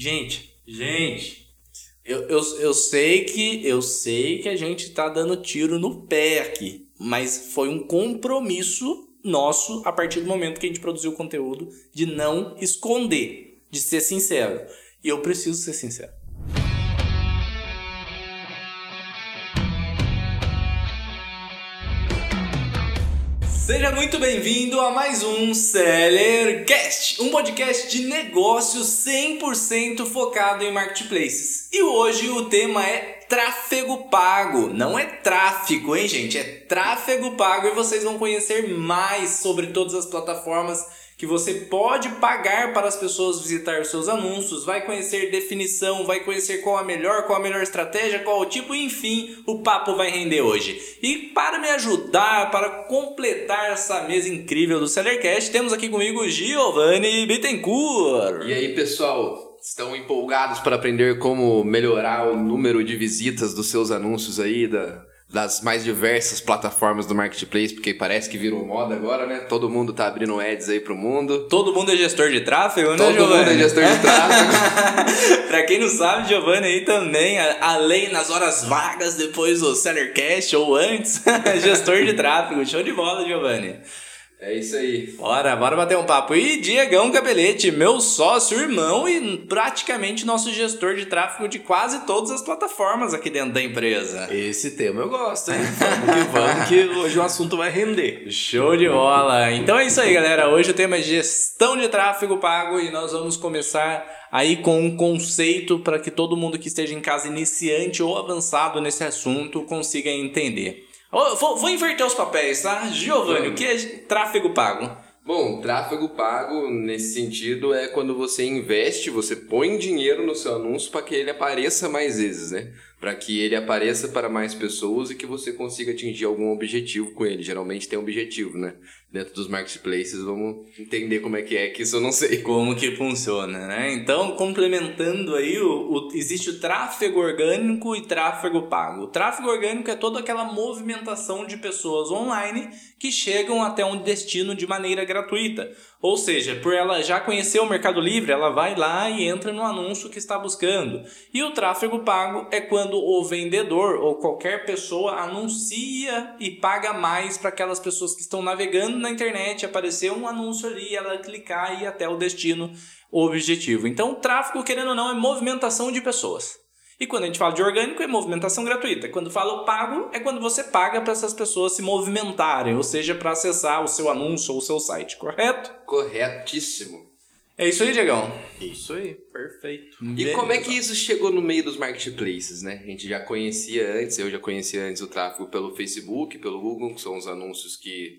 Gente, gente, eu, eu, eu sei que eu sei que a gente tá dando tiro no pé aqui, mas foi um compromisso nosso a partir do momento que a gente produziu o conteúdo de não esconder, de ser sincero. E eu preciso ser sincero. Seja muito bem-vindo a mais um Sellercast, um podcast de negócios 100% focado em marketplaces. E hoje o tema é tráfego pago. Não é tráfico, hein, gente? É tráfego pago e vocês vão conhecer mais sobre todas as plataformas que você pode pagar para as pessoas visitar os seus anúncios, vai conhecer definição, vai conhecer qual a melhor, qual a melhor estratégia, qual o tipo, enfim, o papo vai render hoje. E para me ajudar, para completar essa mesa incrível do Sellercast, temos aqui comigo Giovanni Bittencourt. E aí, pessoal? Estão empolgados para aprender como melhorar o número de visitas dos seus anúncios aí, da, das mais diversas plataformas do marketplace, porque parece que virou moda agora, né? Todo mundo tá abrindo ads aí pro mundo. Todo mundo é gestor de tráfego, né, Todo Giovanni? mundo é gestor de tráfego. pra quem não sabe, Giovanni aí também, além nas horas vagas depois do Sellercast ou antes, gestor de tráfego. Show de bola, Giovanni. É isso aí. Bora, bora bater um papo. E Diegão Capelete, meu sócio, irmão e praticamente nosso gestor de tráfego de quase todas as plataformas aqui dentro da empresa. Esse tema eu gosto, hein? Vamos que vamos, que hoje o assunto vai render. Show de bola! Então é isso aí, galera. Hoje o tema é gestão de tráfego pago e nós vamos começar aí com um conceito para que todo mundo que esteja em casa iniciante ou avançado nesse assunto consiga entender. Vou, vou inverter os papéis, tá? Giovanni, o que é tráfego pago? Bom, tráfego pago nesse sentido é quando você investe, você põe dinheiro no seu anúncio para que ele apareça mais vezes, né? Para que ele apareça para mais pessoas e que você consiga atingir algum objetivo com ele. Geralmente tem objetivo, né? Dentro dos marketplaces, vamos entender como é que é, que isso eu não sei. Como que funciona, né? Então, complementando aí, o, o- existe o tráfego orgânico e tráfego pago. O tráfego orgânico é toda aquela movimentação de pessoas online que chegam até um destino de maneira gratuita. Ou seja, por ela já conhecer o Mercado Livre, ela vai lá e entra no anúncio que está buscando. E o tráfego pago é quando o vendedor ou qualquer pessoa anuncia e paga mais para aquelas pessoas que estão navegando na internet, aparecer um anúncio ali, ela clicar e ir até o destino objetivo. Então, o tráfego, querendo ou não, é movimentação de pessoas. E quando a gente fala de orgânico, é movimentação gratuita. Quando fala o pago, é quando você paga para essas pessoas se movimentarem, ou seja, para acessar o seu anúncio ou o seu site, correto? Corretíssimo. É isso aí, Diegão. Isso aí, perfeito. E como é que isso chegou no meio dos marketplaces, né? A gente já conhecia antes, eu já conhecia antes o tráfego pelo Facebook, pelo Google, que são os anúncios que,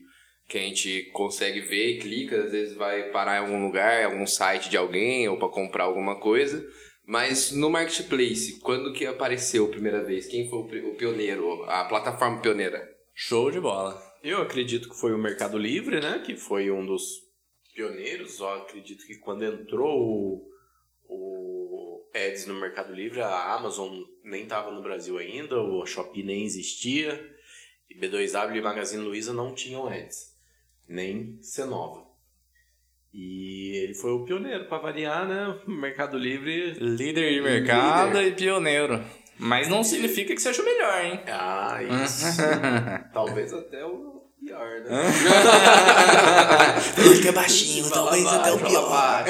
que a gente consegue ver e clica, às vezes vai parar em algum lugar, algum site de alguém ou para comprar alguma coisa. Mas no marketplace, quando que apareceu a primeira vez? Quem foi o pioneiro, a plataforma pioneira? Show de bola. Eu acredito que foi o Mercado Livre, né? Que foi um dos pioneiros. Eu acredito que quando entrou o, o Ads no Mercado Livre, a Amazon nem estava no Brasil ainda, o Shopee nem existia. E B2W e Magazine Luiza não tinham Ads. Nem Cenova. E ele foi o pioneiro, para variar, né? Mercado Livre Líder de mercado e pioneiro. Mas não significa que seja o melhor, hein? Ah, isso. talvez até o pior, né? que é baixinho, talvez até o pior.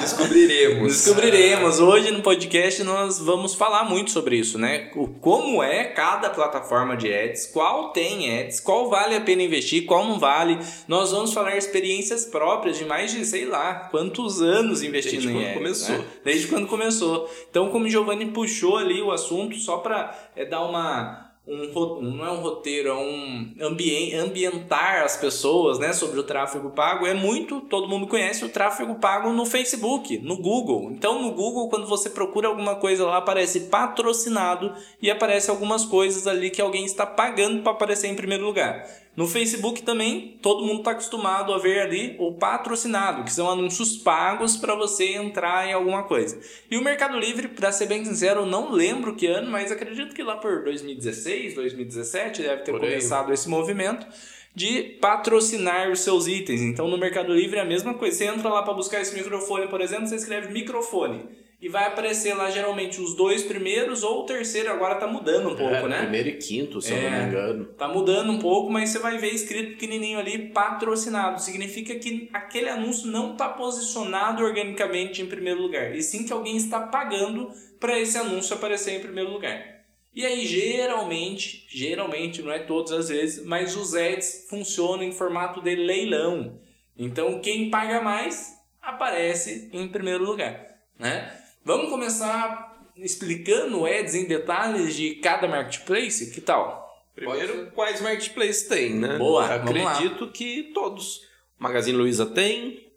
Descobriremos. Descobriremos. Hoje no podcast nós vamos falar muito sobre isso, né? O, como é cada plataforma de ads, qual tem ads, qual vale a pena investir, qual não vale. Nós vamos falar experiências próprias de mais de, sei lá, quantos anos investindo Desde em quando ads. começou. né? Desde quando começou. Então, como o Giovanni puxou ali o assunto, só para dar uma. Um, não é um roteiro, é um ambien- ambientar as pessoas né, sobre o tráfego pago. É muito, todo mundo conhece o tráfego pago no Facebook, no Google. Então, no Google, quando você procura alguma coisa lá, aparece patrocinado e aparece algumas coisas ali que alguém está pagando para aparecer em primeiro lugar. No Facebook também, todo mundo está acostumado a ver ali o patrocinado, que são anúncios pagos para você entrar em alguma coisa. E o Mercado Livre, para ser bem sincero, eu não lembro que ano, mas acredito que lá por 2016, 2017 deve ter Por aí. começado esse movimento de patrocinar os seus itens. Então no Mercado Livre é a mesma coisa. Você entra lá para buscar esse microfone, por exemplo, você escreve microfone. E vai aparecer lá geralmente os dois primeiros ou o terceiro, agora tá mudando um pouco, É, né? Primeiro e quinto, se eu não É. me engano. Tá mudando um pouco, mas você vai ver escrito pequenininho ali, patrocinado. Significa que aquele anúncio não está posicionado organicamente em primeiro lugar, e sim que alguém está pagando para esse anúncio aparecer em primeiro lugar. E aí, geralmente, geralmente, não é todas as vezes, mas os ads funcionam em formato de leilão. Então, quem paga mais aparece em primeiro lugar, né? Vamos começar explicando ads em detalhes de cada marketplace? Que tal? Primeiro, quais marketplaces tem, né? Boa, vamos lá. Acredito que todos. Magazine Luiza tem.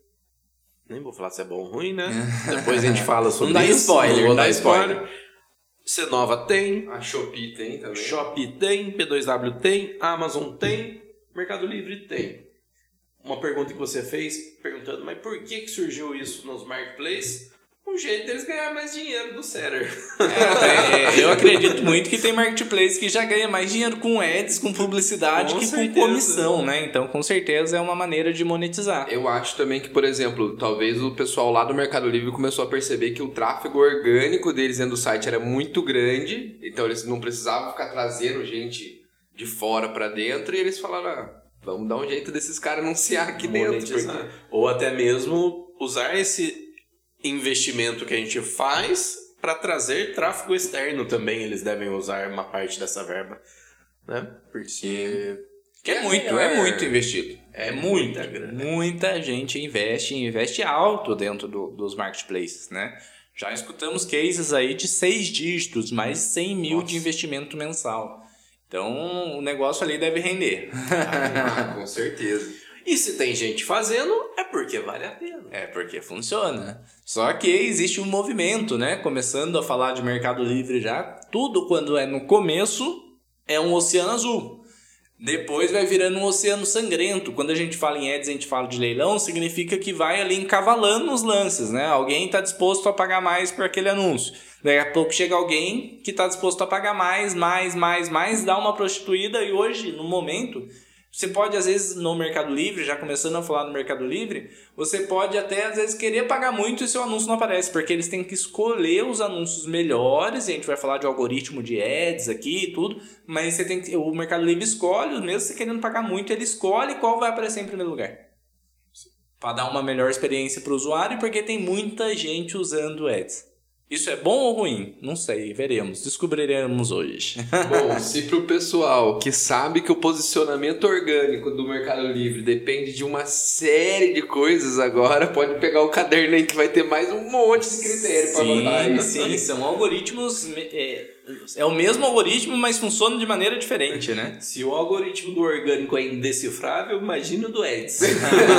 Nem vou falar se é bom ou ruim, né? Depois a gente fala sobre Não dá isso. spoiler, não dá dar spoiler. spoiler. Cenova tem. A Shopee tem também. Shopee tem. P2W tem. Amazon tem. Mercado Livre tem. Uma pergunta que você fez, perguntando, mas por que, que surgiu isso nos marketplaces? Um jeito deles ganhar mais dinheiro do seller. É, eu acredito muito que tem marketplace que já ganha mais dinheiro com ads, com publicidade, Com que certeza. com comissão, né? Então, com certeza é uma maneira de monetizar. Eu acho também que, por exemplo, talvez o pessoal lá do Mercado Livre começou a perceber que o tráfego orgânico deles dentro do site era muito grande, então eles não precisavam ficar trazendo gente de fora pra dentro e eles falaram, ah, vamos dar um jeito desses caras anunciar aqui dentro. porque- Ou até mesmo usar esse investimento que a gente faz para trazer tráfego externo também. Eles devem usar uma parte dessa verba, né? Porque Que é muito, é muito investido. É muito. muita grana. Muita gente investe, investe alto dentro do- dos marketplaces, né? Já escutamos cases aí de seis dígitos, mais de 100 mil de investimento mensal. Então, o negócio ali deve render. Ah, com certeza. E se tem gente fazendo, é porque vale a pena. É porque funciona. Só que existe um movimento, né? Começando a falar de Mercado Livre já, tudo quando é no começo é um oceano azul. Depois vai virando um oceano sangrento. Quando a gente fala em ads, a gente fala de leilão, significa que vai ali encavalando os lances, né? Alguém está disposto a pagar mais por aquele anúncio. Daqui a pouco chega alguém que está disposto a pagar mais, mais, mais, mais, dá uma prostituída e hoje, no momento, você pode, às vezes, no Mercado Livre, já começando a falar no Mercado Livre, você pode até, às vezes, querer pagar muito e seu anúncio não aparece, porque eles têm que escolher os anúncios melhores, e a gente vai falar de algoritmo de ads aqui e tudo, mas você tem que, o Mercado Livre escolhe, mesmo você querendo pagar muito, ele escolhe qual vai aparecer em primeiro lugar. Para dar uma melhor experiência para o usuário, porque tem muita gente usando ads. Isso é bom ou ruim? Não sei, veremos, descobriremos hoje. Bom, se pro pessoal que sabe que o posicionamento orgânico do Mercado Livre depende de uma série de coisas agora, pode pegar o caderno aí que vai ter mais um monte de critério pra botar. Sim, sim, são algoritmos. É, é o mesmo algoritmo, mas funciona de maneira diferente, né? Se o algoritmo do orgânico é indecifrável, imagina o do Ads.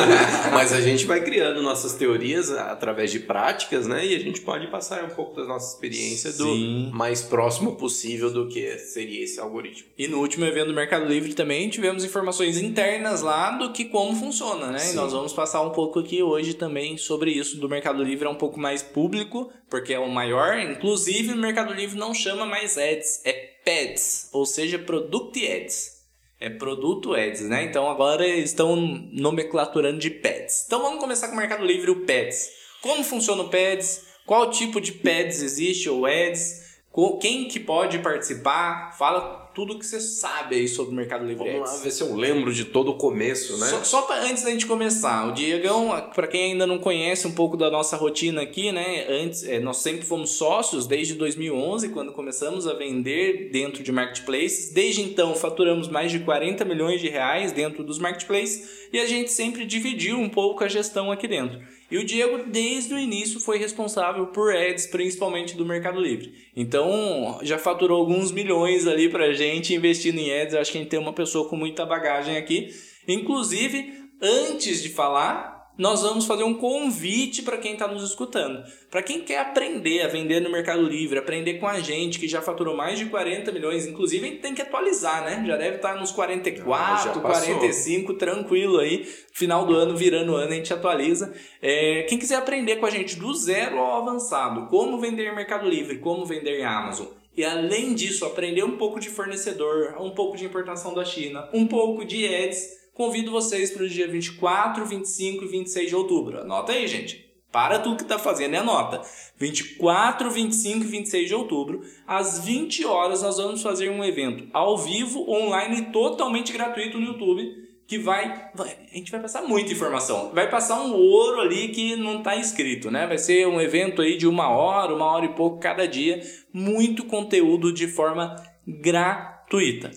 Mas a gente vai criando nossas teorias através de práticas, né? E a gente pode passar um pouco da nossa experiência Sim. do mais próximo possível do que seria esse algoritmo. E no último evento do Mercado Livre também tivemos informações internas lá do que como funciona, né? E Sim. nós vamos passar um pouco aqui hoje também sobre isso do Mercado Livre, é um pouco mais público, porque é o maior. Inclusive, o Mercado Livre não chama mais ads, é PADs, ou seja, Product Ads. É produto ads, né? Então agora eles estão nomenclaturando de pads. Então vamos começar com o Mercado Livre, o pads. Como funciona o pads? Qual tipo de pads existe ou ads? Quem que pode participar? Fala tudo que você sabe aí sobre o Mercado Livre Vamos Ads. lá ver se eu lembro de todo o começo, né? Só, só pra, antes da gente começar, o Diegão, para quem ainda não conhece um pouco da nossa rotina aqui, né? Antes, é, nós sempre fomos sócios desde 2011, quando começamos a vender dentro de marketplaces. Desde então, faturamos mais de 40 milhões de reais dentro dos marketplaces e a gente sempre dividiu um pouco a gestão aqui dentro. E o Diego, desde o início, foi responsável por ads, principalmente do Mercado Livre. Então, já faturou alguns milhões ali pra gente investindo em ads. Eu acho que a gente tem uma pessoa com muita bagagem aqui. Inclusive, antes de falar, nós vamos fazer um convite para quem está nos escutando. Para quem quer aprender a vender no Mercado Livre, aprender com a gente, que já faturou mais de 40 milhões, inclusive a gente tem que atualizar, né? Já deve estar nos 44, Já passou. 45, tranquilo aí. Final do ano, virando ano, a gente atualiza. É, quem quiser aprender com a gente do zero ao avançado, como vender em Mercado Livre, como vender em Amazon, e além disso, aprender um pouco de fornecedor, um pouco de importação da China, um pouco de ads, convido vocês para o dia 24, 25 e 26 de outubro. Anota aí, gente. Para tudo que tá fazendo e anota. 24, 25 e 26 de outubro, às 20 horas, nós vamos fazer um evento ao vivo, online, totalmente gratuito no YouTube. Que vai, vai. A gente vai passar muita informação. Vai passar um ouro ali que não tá escrito, né? Vai ser um evento aí de uma hora, uma hora e pouco cada dia. Muito conteúdo de forma gratuita. Aproveita.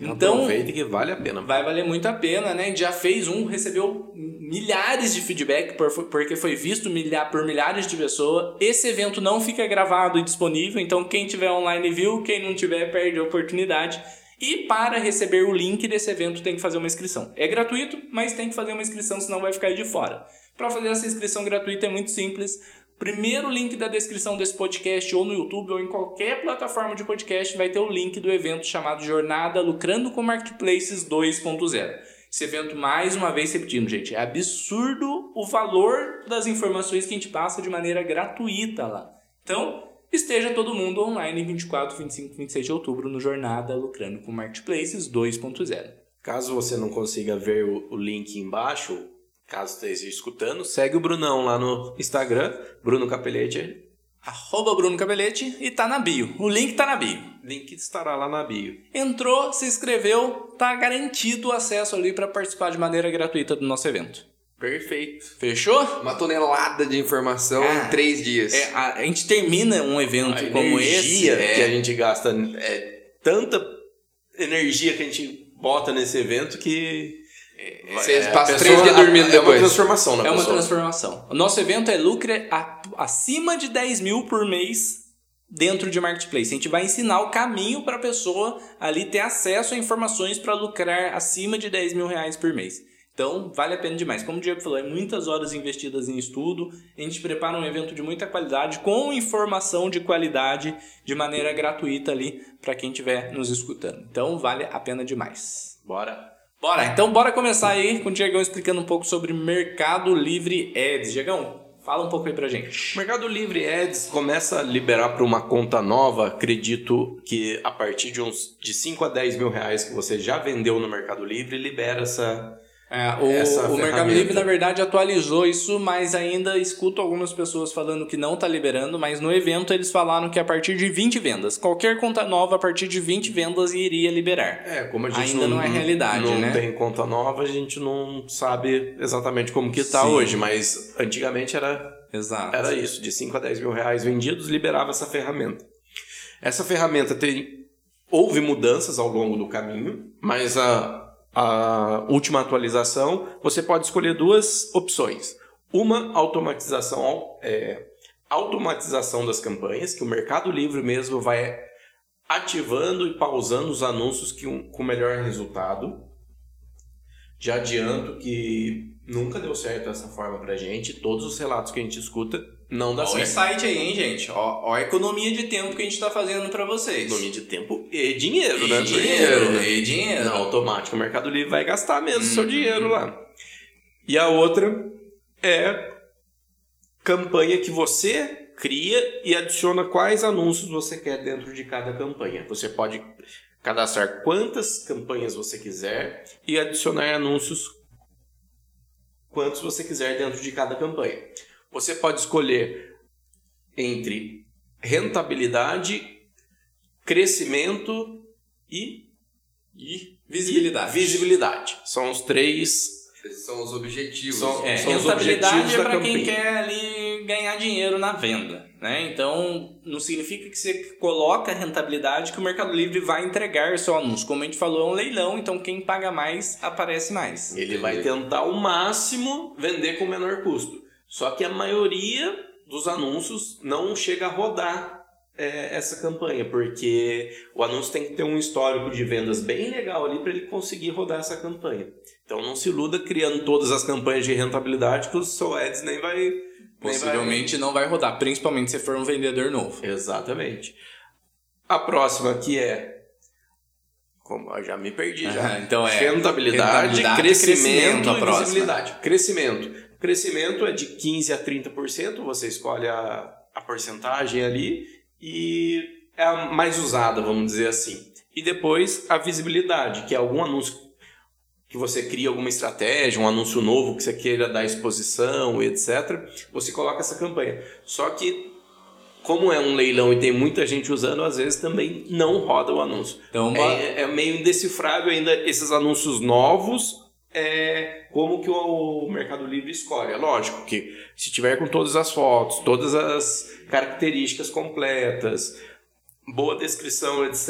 Então- Aproveita que vale a pena. Vai valer muito a pena, né? Já fez um, recebeu milhares de feedback por- porque foi visto milha- por milhares de pessoas. Esse evento não fica gravado e disponível, então quem tiver online viu, quem não tiver perde a oportunidade. E para receber o link desse evento tem que fazer uma inscrição. É gratuito, mas tem que fazer uma inscrição, senão vai ficar de fora. Para fazer essa inscrição gratuita é muito simples. Primeiro link da descrição desse podcast, ou no YouTube, ou em qualquer plataforma de podcast, vai ter o link do evento chamado Jornada Lucrando com Marketplaces 2.0. Esse evento, mais uma vez repetindo, gente, é absurdo o valor das informações que a gente passa de maneira gratuita lá. Então, esteja todo mundo online em 24, 25, 26 de outubro no Jornada Lucrando com Marketplaces 2.0. Caso você não consiga ver o, link embaixo, caso esteja escutando, segue o Brunão lá no Instagram, Bruno Capelete. Arroba Bruno Cabelete e tá na bio. O link tá na bio. Link estará lá na bio. Entrou, se inscreveu, tá garantido o acesso ali para participar de maneira gratuita do nosso evento. Perfeito. Fechou? Uma tonelada de informação Ah, em três dias. É, a, a gente termina um evento A como esse. é, que a gente gasta é tanta energia que a gente bota nesse evento que Você é, a passa pessoa- três dias dormindo é depois. uma transformação na É uma pessoa. transformação. O nosso evento é lucre a- acima de 10 mil por mês dentro de Marketplace. A gente vai ensinar o caminho para a pessoa ali ter acesso a informações para lucrar acima de 10 mil reais por mês. Então, vale a pena demais. Como o Diego falou, é muitas horas investidas em estudo. A gente prepara um evento de muita qualidade, com informação de qualidade, de maneira gratuita ali, para quem estiver nos escutando. Então, vale a pena demais. Bora. Bora, então bora começar aí com o Diegão explicando um pouco sobre Mercado Livre Ads. Diegão, fala um pouco aí pra gente. Mercado Livre Ads começa a liberar para uma conta nova, acredito que a partir de uns de 5 a 10 mil reais que você já vendeu no Mercado Livre, libera essa. É, o, o Mercado. Livre, na verdade, atualizou isso, mas ainda escuto algumas pessoas falando que não tá liberando, mas no evento eles falaram que a partir de 20 vendas, qualquer conta nova a partir de 20 vendas iria liberar. É, como a gente Ainda não é realidade, não né? tem conta nova, a gente não sabe exatamente como que tá Sim. hoje, mas antigamente era Exato. Era isso, de 5 a 10 mil reais vendidos, liberava essa ferramenta. Essa ferramenta tem. Houve mudanças ao longo do caminho, mas a, a última atualização você pode escolher duas opções. Uma, automatização, é, automatização das campanhas, que o Mercado Livre mesmo vai ativando e pausando os anúncios que com melhor resultado. Já adianto que nunca deu certo essa forma pra gente. Todos os relatos que a gente escuta não dá Ó o certo. insight aí, hein, gente? Ó, ó a economia de tempo que a gente tá fazendo pra vocês. Economia de tempo e dinheiro, E né? dinheiro, e dinheiro. Não, automático. O Mercado Livre vai gastar mesmo seu Uhum. dinheiro lá. E a outra é campanha que você cria e adiciona quais anúncios você quer dentro de cada campanha. Você pode cadastrar quantas campanhas você quiser e adicionar anúncios quantos você quiser dentro de cada campanha. Você pode escolher entre rentabilidade, crescimento e E visibilidade. visibilidade. São os três. Esses são os objetivos. São- É, São os rentabilidade objetivos é para quem quer ali ganhar dinheiro na venda, né? Então, não significa que você coloca a rentabilidade que o Mercado Livre vai entregar seu anúncio. Como a gente falou, é um leilão, então quem paga mais aparece mais. Ele vai tentar ao máximo vender com menor custo. Só que a maioria dos anúncios não chega a rodar é, essa campanha, porque o anúncio tem que ter um histórico de vendas bem legal ali para ele conseguir rodar essa campanha. Então não se iluda criando todas as campanhas de rentabilidade que o seu ads nem vai. nem Possivelmente não vai rodar, principalmente se for um vendedor novo. vai- Exatamente. A próxima que é. Como eu já me perdi já. Então é Rentabilidade, rentabilidade, crescimento, crescimento, a próxima. Crescimento. Crescimento é de 15 a 30%, você escolhe a, a porcentagem ali e é a mais usada, vamos dizer assim. E depois a visibilidade, que é algum anúncio que você cria alguma estratégia, um anúncio novo que você queira dar exposição, etc., você coloca essa campanha. Só que, como é um leilão e tem muita gente usando, às vezes também não roda o anúncio. Então, é, é meio indecifrável ainda esses anúncios novos. É, como que o Mercado Livre escolhe? É lógico que se tiver com todas as fotos, todas as características completas, boa descrição, etc.,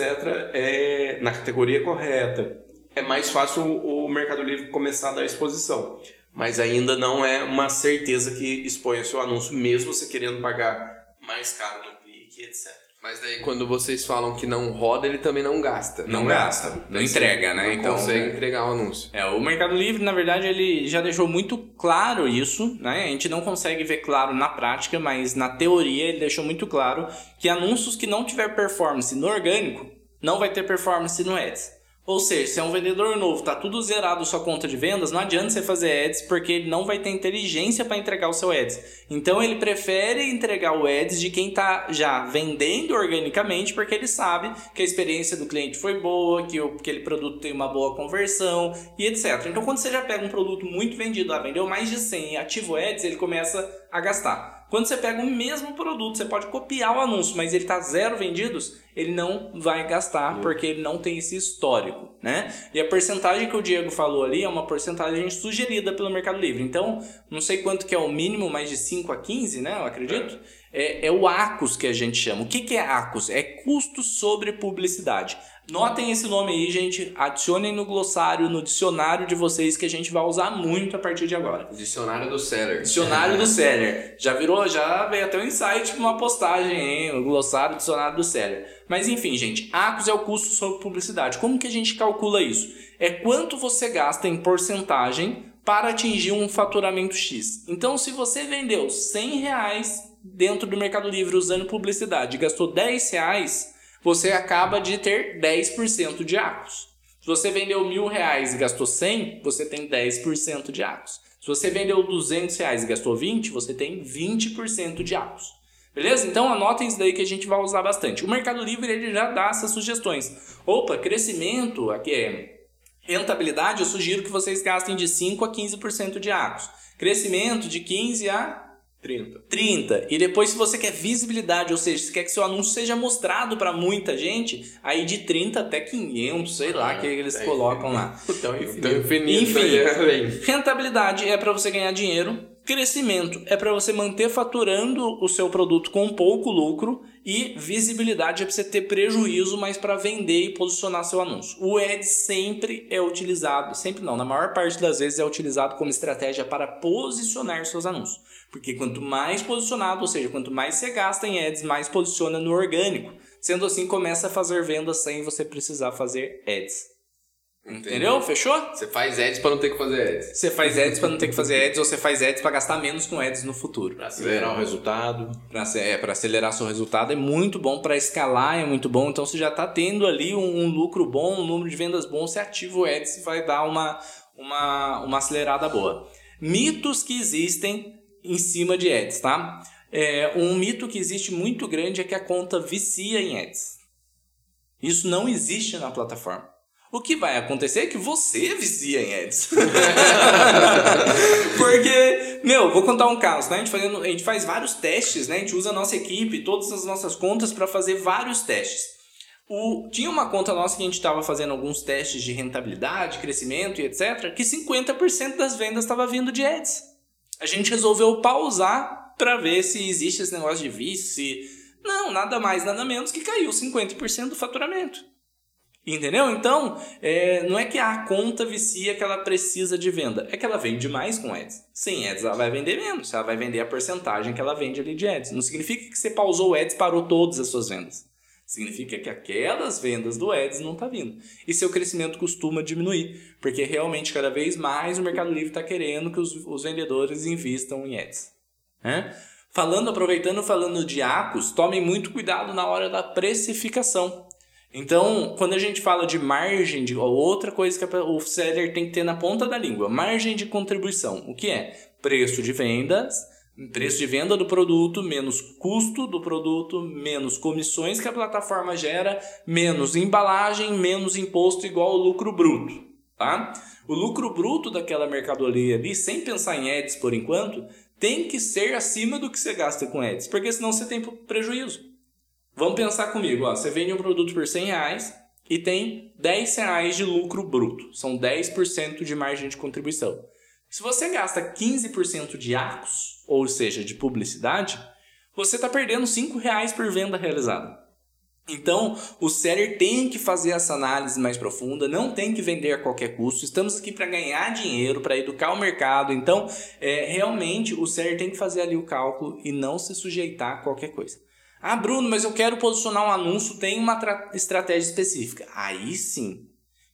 é na categoria correta, é mais fácil o Mercado Livre começar a dar exposição. Mas ainda não é uma certeza que exponha seu anúncio, mesmo você querendo pagar mais caro no clique, etc. Mas daí quando vocês falam que não roda, ele também não gasta. Não, gasta, não entrega, né? Não então consegue entregar o anúncio. É, o Mercado Livre, na verdade, ele já deixou muito claro isso, né? A gente não consegue ver claro na prática, mas na teoria ele deixou muito claro que anúncios que não tiver performance no orgânico não vai ter performance no Ads. Ou seja, se é um vendedor novo, tá tudo zerado sua conta de vendas, não adianta você fazer ads porque ele não vai ter inteligência para entregar o seu ads. Então ele prefere entregar o ads de quem tá já vendendo organicamente porque ele sabe que a experiência do cliente foi boa, que aquele produto tem uma boa conversão e etc. Então quando você já pega um produto muito vendido, ah, vendeu mais de 100 e ativa o ads, ele começa a gastar. Quando você pega o mesmo produto, você pode copiar o anúncio, mas ele está zero vendidos, ele não vai gastar porque ele não tem esse histórico, né? E a porcentagem que o Diego falou ali é uma porcentagem sugerida pelo Mercado Livre. Então, não sei quanto que é o mínimo, mais de 5 a 15, né? Eu acredito. É, é o ACOS que a gente chama. O que, que é ACOS? É custo sobre publicidade. Notem esse nome aí, gente. Adicionem no glossário, no dicionário de vocês que a gente vai usar muito a partir de agora. Dicionário do seller. Dicionário do seller. Já virou, já veio até um insight uma postagem, hein? O glossário, dicionário do seller. Mas enfim, gente, ACOS é o custo sobre publicidade. Como que a gente calcula isso? É quanto você gasta em porcentagem para atingir um faturamento X. Então, se você vendeu 100 reais dentro do Mercado Livre usando publicidade e gastou 10 reais você acaba de ter 10% de ACOS. Se você vendeu mil reais e gastou 100, você tem 10% de ACOS. Se você vendeu 200 reais e gastou 20, você tem 20% de ACOS. Beleza? Então anotem isso daí que a gente vai usar bastante. O Mercado Livre ele já dá essas sugestões. Opa, crescimento, aqui é rentabilidade, eu sugiro que vocês gastem de 5 a 15% de ACOS. Crescimento de 15 a 30. 30. E depois, se você quer visibilidade, ou seja, se quer que seu anúncio seja mostrado para muita gente, aí de 30 até 500, sei lá, ah, que eles é colocam lá. Então, infinito. Enfim, é rentabilidade é para você ganhar dinheiro. Crescimento é para você manter faturando o seu produto com pouco lucro e visibilidade é para você ter prejuízo, mas para vender e posicionar seu anúncio. O Ads sempre é utilizado, sempre não, na maior parte das vezes é utilizado como estratégia para posicionar seus anúncios. Porque quanto mais posicionado, ou seja, quanto mais você gasta em ads, mais posiciona no orgânico. Sendo assim, começa a fazer vendas sem você precisar fazer ads. Entendeu? Fechou? Você faz ads para não ter que fazer ads. Você faz ads para não ter que fazer ads ou você faz ads para gastar menos com ads no futuro. Para acelerar é. o resultado. Pra, é, para acelerar seu resultado é muito bom, para escalar é muito bom. Então você já está tendo ali um, um, lucro bom, um número de vendas bom, você ativa o ads e vai dar uma, uma, uma acelerada boa. Mitos que existem em cima de ads, tá? É, um mito que existe muito grande é que a conta vicia em ads. Isso não existe na plataforma. O que vai acontecer é que você vicia em ads. Porque, meu, vou contar um caso, né? A gente, fazendo, a gente faz vários testes, né? A gente usa a nossa equipe, todas as nossas contas para fazer vários testes. O, tinha uma conta nossa que a gente estava fazendo alguns testes de rentabilidade, crescimento e etc. Que 50% das vendas estava vindo de ads a gente resolveu pausar para ver se existe esse negócio de vício, se... Não, nada mais, nada menos que caiu 50% do faturamento. Entendeu? Então, é, não é que a conta vicia que ela precisa de venda, é que ela vende mais com ads. Sem ads, ela vai vender menos, ela vai vender a porcentagem que ela vende ali de ads. Não significa que você pausou o ads e parou todas as suas vendas. Significa que aquelas vendas do Ads não está vindo. E seu crescimento costuma diminuir, porque realmente cada vez mais o Mercado Livre está querendo que os, os, vendedores invistam em Ads. Falando, aproveitando, falando de ACOS, tomem muito cuidado na hora da precificação. Então, quando a gente fala de margem, de outra coisa que o seller tem que ter na ponta da língua, margem de contribuição. O que é? Preço de vendas Preço de venda do produto, menos custo do produto, menos comissões que a plataforma gera, menos embalagem, menos imposto igual ao lucro bruto. Tá? O lucro bruto daquela mercadoria ali, sem pensar em ads por enquanto, tem que ser acima do que você gasta com ads, porque senão você tem prejuízo. Vamos pensar comigo, ó, você vende um produto por 100 reais e tem 10 reais de lucro bruto, são 10% de margem de contribuição. Se você gasta 15% de arcos, ou seja, de publicidade, você está perdendo 5 reais por venda realizada. Então, o seller tem que fazer essa análise mais profunda, não tem que vender a qualquer custo. Estamos aqui para ganhar dinheiro, para educar o mercado. Então, é, realmente, o seller tem que fazer ali o cálculo e não se sujeitar a qualquer coisa. Ah, Bruno, mas eu quero posicionar um anúncio, tem uma estratégia específica. Aí sim,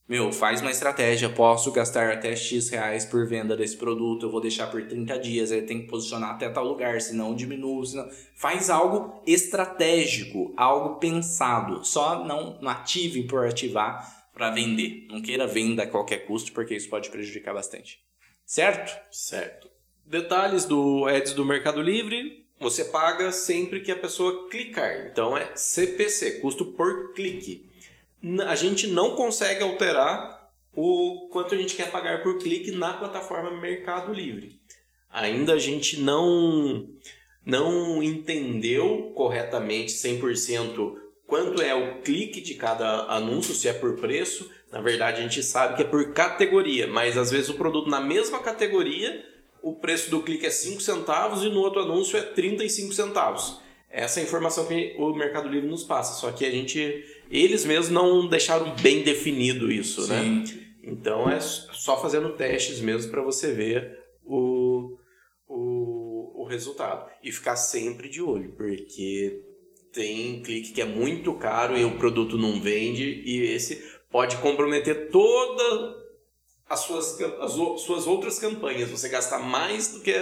meu, faz uma estratégia, posso gastar até X reais por venda desse produto, eu vou deixar por 30 dias, aí tem que posicionar até tal lugar, senão diminui, senão... Faz algo estratégico, algo pensado, só não, ative por ativar para vender. Não queira venda a qualquer custo, porque isso pode prejudicar bastante. Certo? Certo. Detalhes do Ads do Mercado Livre, você paga sempre que a pessoa clicar. Então é CPC, custo por clique a gente não consegue alterar o quanto a gente quer pagar por clique na plataforma Mercado Livre. Ainda a gente não não entendeu corretamente 100% quanto é o clique de cada anúncio, se é por preço. Na verdade, a gente sabe que é por categoria, mas às vezes o produto na mesma categoria, o preço do clique é 5 centavos e no outro anúncio é 35 centavos. Essa é a informação que o Mercado Livre nos passa, só que a gente eles mesmos não deixaram bem definido isso, né? Sim. né? Então é só fazendo testes mesmo para você ver o, o, o resultado. E ficar sempre de olho, porque tem clique que é muito caro e o produto não vende, e esse pode comprometer todas as suas, as suas outras campanhas. Você gastar mais do que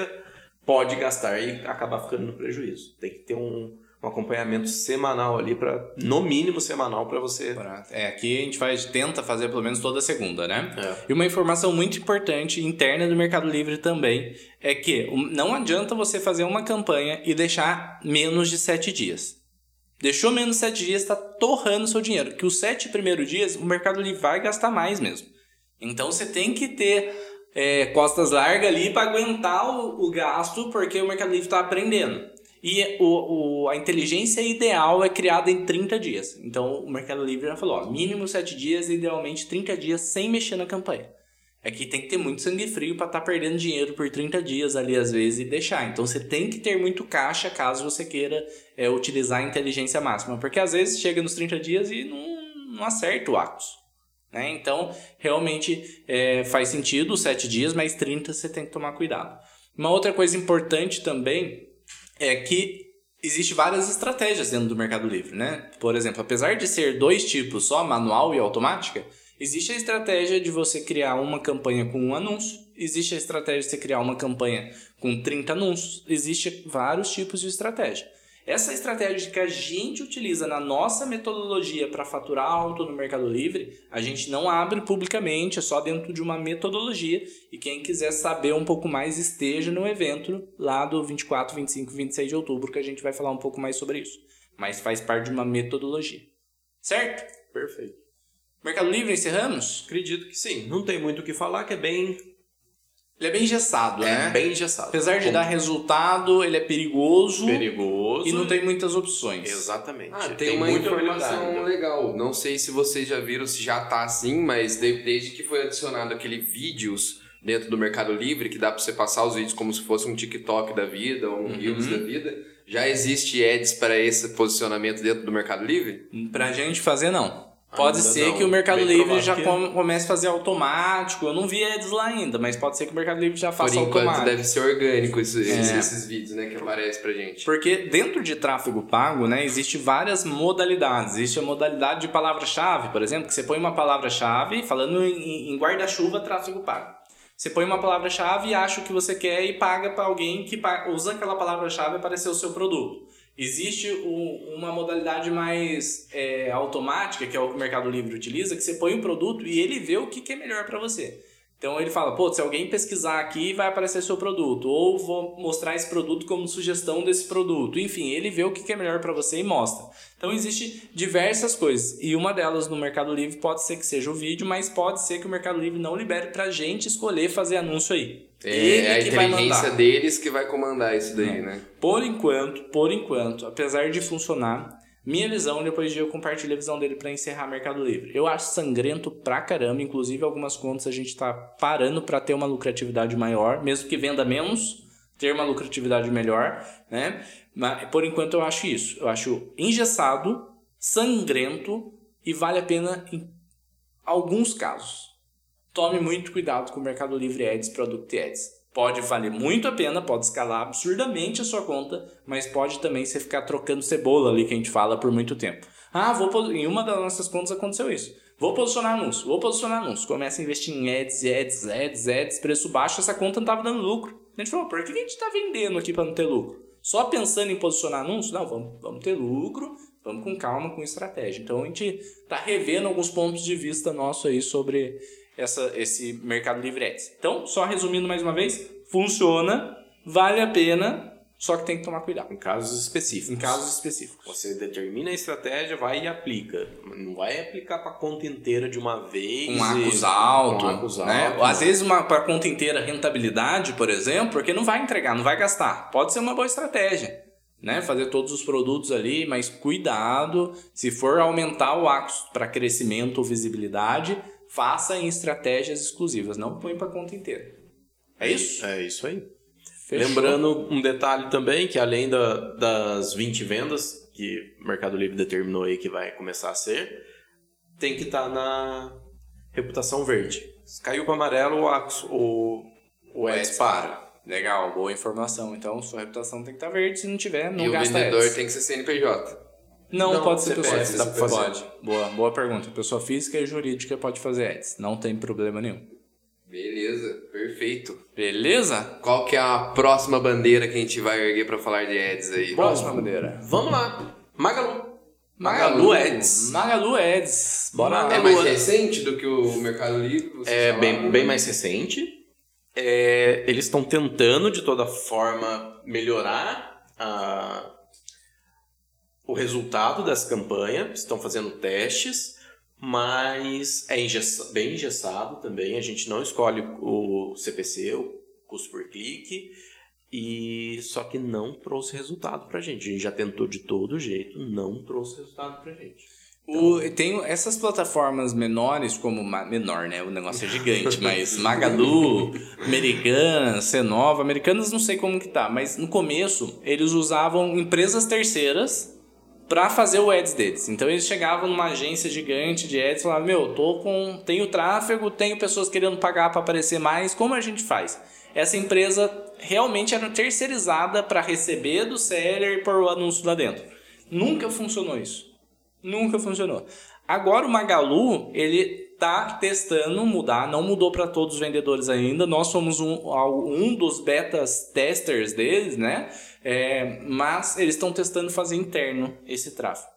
pode gastar e acabar ficando no prejuízo. Tem que ter um, um acompanhamento semanal ali para no mínimo semanal para você. É, aqui a gente faz tenta fazer pelo menos toda segunda, né? É. E uma informação muito importante interna do Mercado Livre também é que não adianta você fazer uma campanha e deixar menos de sete dias. Deixou menos de sete dias, está torrando seu dinheiro. Que os sete primeiros dias o Mercado Livre vai gastar mais mesmo. Então você tem que ter é, costas largas ali para aguentar o, o gasto, porque o Mercado Livre está aprendendo. E o, o, a inteligência ideal é criada em 30 dias. Então o Mercado Livre já falou: ó, mínimo 7 dias, idealmente 30 dias sem mexer na campanha. É que tem que ter muito sangue frio para estar tá perdendo dinheiro por 30 dias ali às vezes e deixar. Então você tem que ter muito caixa caso você queira é, utilizar a inteligência máxima. Porque às vezes chega nos 30 dias e não, não acerta o Atos. Né? Então realmente é, faz sentido os 7 dias, mas 30 você tem que tomar cuidado. Uma outra coisa importante também é que existe várias estratégias dentro do Mercado Livre, né? Por exemplo, apesar de ser dois tipos só, manual e automática, existe a estratégia de você criar uma campanha com um anúncio, existe a estratégia de você criar uma campanha com 30 anúncios, existe vários tipos de estratégia. Essa estratégia que a gente utiliza na nossa metodologia para faturar alto no Mercado Livre, a gente não abre publicamente, é só dentro de uma metodologia. E quem quiser saber um pouco mais, esteja no evento lá do 24, 25 e 26 de outubro, que a gente vai falar um pouco mais sobre isso. Mas faz parte de uma metodologia. Certo? Perfeito. Mercado Livre, encerramos? Acredito que sim. Não tem muito o que falar, que é bem ele é bem engessado, é né? bem engessado. Apesar de dar resultado, ele é perigoso. Perigoso. E não tem muitas opções. Exatamente. Ah, tem, tem uma informação legal. Não sei se vocês já viram, se já tá assim, mas desde que foi adicionado aquele vídeos dentro do Mercado Livre, que dá para você passar os vídeos como se fosse um TikTok da vida ou um uhum. Reels da vida, já existe ads para esse posicionamento dentro do Mercado Livre? Pra gente fazer, não. Pode ainda ser não. que o Mercado Bem Livre já que... comece a fazer automático. Eu não vi ads lá ainda, mas pode ser que o Mercado Livre já faça Por enquanto automático. deve ser orgânico esses, é. esses vídeos, né, que aparecem pra gente. Porque dentro de tráfego pago, né, existe várias modalidades. Existe a modalidade de palavra-chave, por exemplo, que você põe uma palavra-chave falando em, em guarda-chuva tráfego pago. Você põe uma palavra-chave e acha o que você quer e paga para alguém que usa aquela palavra-chave para aparecer o seu produto. Existe uma modalidade mais é, automática, que é o que o Mercado Livre utiliza, que você põe um produto e ele vê o que, que é melhor para você. Então ele fala, pô, se alguém pesquisar aqui, vai aparecer seu produto. Ou vou mostrar esse produto como sugestão desse produto. Enfim, ele vê o que é melhor para você e mostra. Então existe diversas coisas. E uma delas no Mercado Livre pode ser que seja o vídeo, mas pode ser que o Mercado Livre não libere pra gente escolher fazer anúncio aí. É, Ele é a inteligência deles que vai comandar isso daí, né? Por enquanto, por enquanto, apesar de funcionar, minha visão, depois de eu compartilhar a visão dele para encerrar Mercado Livre. Eu acho sangrento pra caramba, inclusive algumas contas a gente tá parando para ter uma lucratividade maior, mesmo que venda menos, ter uma lucratividade melhor, né? Mas por enquanto eu acho isso. Eu acho engessado, sangrento e vale a pena em alguns casos. Tome muito cuidado com o Mercado Livre Ads, Product Ads. Pode valer muito a pena, pode escalar absurdamente a sua conta, mas pode também você ficar trocando cebola ali que a gente fala por muito tempo. Ah, vou em uma das nossas contas aconteceu isso. Vou posicionar anúncio, vou posicionar anúncio. Começa a investir em ads, ads, ads, ads, preço baixo, essa conta não estava dando lucro. A gente falou, por que a gente está vendendo aqui para não ter lucro? Só pensando em posicionar anúncio? Não, vamos, vamos ter lucro, vamos com calma, com estratégia. Então a gente está revendo alguns pontos de vista nosso aí sobre essa, esse Mercado Livre Ads. Então, só resumindo mais uma vez, funciona, vale a pena, só que tem que tomar cuidado. Em casos específicos. Em casos específicos. Você determina a estratégia, vai e aplica. Não vai aplicar para conta inteira de uma vez. um arcos alto, Um arcos né? alto. Às vezes uma para conta inteira rentabilidade, por exemplo, porque não vai entregar, não vai gastar. Pode ser uma boa estratégia, né? Fazer todos os produtos ali, mas cuidado, se for aumentar o ACOS para crescimento ou visibilidade, faça em estratégias exclusivas, não põe para conta inteira. É isso? É isso aí. Fechou? Lembrando um detalhe também, que além da- das 20 vendas que o Mercado Livre determinou aí que vai começar a ser, tem que estar na reputação verde. Se caiu para amarelo, o, o, o Ads para. Legal, boa informação. Então, sua reputação tem que estar verde, se não tiver, não e o gasta vendedor ads. tem que ser CNPJ. Não, Não, pode ser CPF, pessoa dá pra física. fazer. Pode. Boa, boa pergunta. Pessoa física e jurídica pode fazer ads. Não tem problema nenhum. Beleza, perfeito. Beleza? Qual que é a próxima bandeira que a gente vai erguer pra falar de ads aí? Próxima bandeira. Vamos lá. Magalu. Magalu Ads. Magalu Ads. Bora lá. É mais recente do que o Mercado Livre? É bem, bem mais recente. É, eles estão tentando, de toda forma, melhorar a- o resultado dessa campanha. Estão fazendo testes, mas é engessa- bem engessado também. A gente não escolhe o CPC, o custo por clique, e só que não trouxe resultado pra gente. A gente já tentou de todo jeito, não trouxe resultado pra gente. O, tem essas plataformas menores, como. Menor, né? O negócio é gigante, mas Magalu, Americanas, Cenova. Americanas não sei como que tá, mas no começo eles usavam empresas terceiras para fazer o ads deles. Então eles chegavam numa agência gigante de ads e falavam: Meu, tô com. Tenho tráfego, tenho pessoas querendo pagar para aparecer mais, como a gente faz? Essa empresa realmente era terceirizada para receber do seller e pôr o anúncio lá dentro. Nunca funcionou isso. Nunca funcionou. Agora o Magalu, ele tá testando mudar, não mudou para todos os vendedores ainda. Nós somos um, um dos betas testers deles, né? É, mas eles estão testando fazer interno esse tráfego.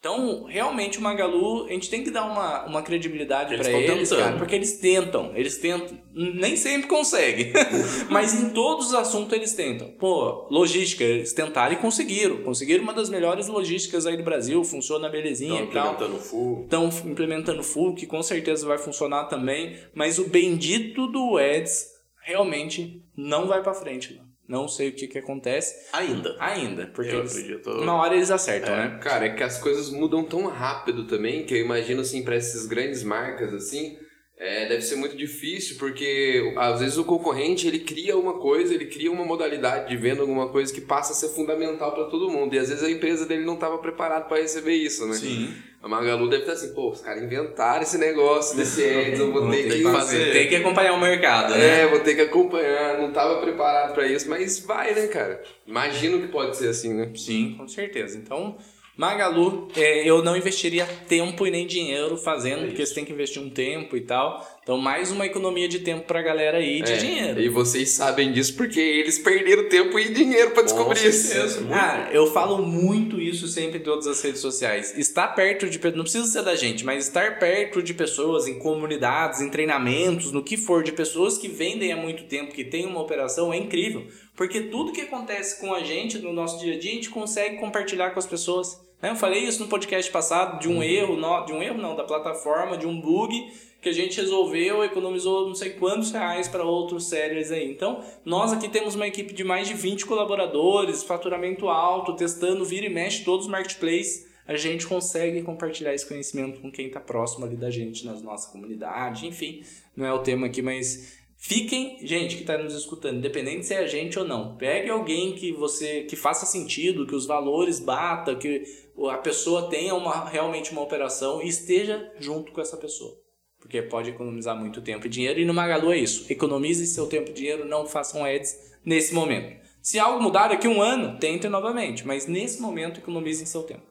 Então, realmente o Magalu, a gente tem que dar uma, uma credibilidade Eles para eles, tentando. cara, porque eles tentam, eles tentam, nem sempre conseguem, mas em todos os assuntos eles tentam. Pô, logística, eles tentaram e conseguiram, conseguiram uma das melhores logísticas aí do Brasil, funciona belezinha Estão e tal. implementando full. Estão implementando full, que com certeza vai funcionar também, mas o bendito do Ads realmente não vai para frente. Não. Não sei o que que acontece Ainda. ainda, porque Eu eles- acredito. uma hora eles acertam, né? Cara, é que as coisas mudam tão rápido também que eu imagino assim para essas grandes marcas assim, é, deve ser muito difícil porque às vezes o concorrente ele cria uma coisa, ele cria uma modalidade de venda alguma coisa que passa a ser fundamental para todo mundo e às vezes a empresa dele não estava preparada para receber isso, né? Sim. A Magalu deve estar assim, pô, os caras inventaram esse negócio desse ads, eu vou ter ter que que fazer. Tem que acompanhar o mercado, né? É, vou ter que acompanhar, não tava preparado para isso, mas vai, né, cara? Imagino que pode ser assim, né? Sim, com certeza. Então, Magalu, é, eu não investiria tempo e nem dinheiro fazendo, É porque você tem que investir um tempo e tal. Então, mais uma economia de tempo pra galera aí e de É, dinheiro. E vocês sabem disso porque eles perderam tempo e dinheiro pra descobrir isso. certeza. Ah, eu falo muito isso sempre em todas as redes sociais. Estar perto de não precisa ser da gente, mas estar perto de pessoas em comunidades, em treinamentos, no que for, de pessoas que vendem há muito tempo, que tem uma operação, é incrível. Porque tudo que acontece com a gente no nosso dia a dia, a gente consegue compartilhar com as pessoas. Né? Eu falei isso no podcast passado, de um erro, no- de um erro não, da plataforma, de um bug que a gente resolveu, economizou não sei quantos reais para outros séries aí. Então, nós aqui temos uma equipe de mais de 20 colaboradores, faturamento alto, testando, vira e mexe todos os marketplaces. A gente consegue compartilhar esse conhecimento com quem está próximo ali da gente, nas nossa comunidade, enfim. Não é o tema aqui, mas fiquem, gente que está nos escutando, independente se é a gente ou não, pegue alguém que você que faça sentido, que os valores bata, que a pessoa tenha uma, realmente uma operação e esteja junto com essa pessoa. Porque pode economizar muito tempo e dinheiro. E no Magalu é isso. Economize seu tempo e dinheiro, não façam ads nesse momento. Se algo mudar daqui a um ano, tente novamente. Mas nesse momento, economizem seu tempo.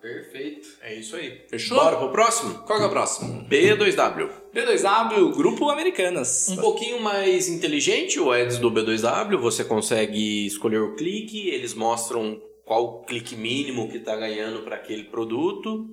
Perfeito. É isso aí. Fechou? Bora pro próximo? Qual que é o próximo? B2W. B2W, Grupo Americanas. Um pouquinho mais inteligente o ads do B2W, você consegue escolher o clique, eles mostram qual o clique mínimo que está ganhando para aquele produto,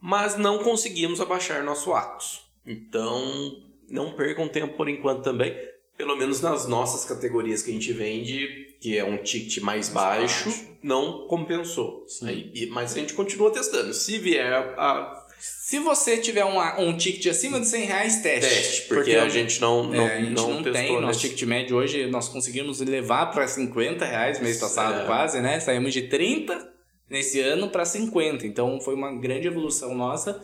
mas não conseguimos abaixar nosso Atos. Então, não percam tempo por enquanto também, pelo menos nas nossas categorias que a gente vende, que é um ticket mais baixo, não compensou. Aí, mas a gente continua testando. Se vier a Se você tiver um, um ticket acima de 100 reais, teste. teste, porque, a gente não, não, É, a gente não, testou tem, nosso nesse- ticket médio hoje nós conseguimos levar para 50 reais mês passado É. quase, né? Saímos de 30 nesse ano para 50, então foi uma grande evolução nossa.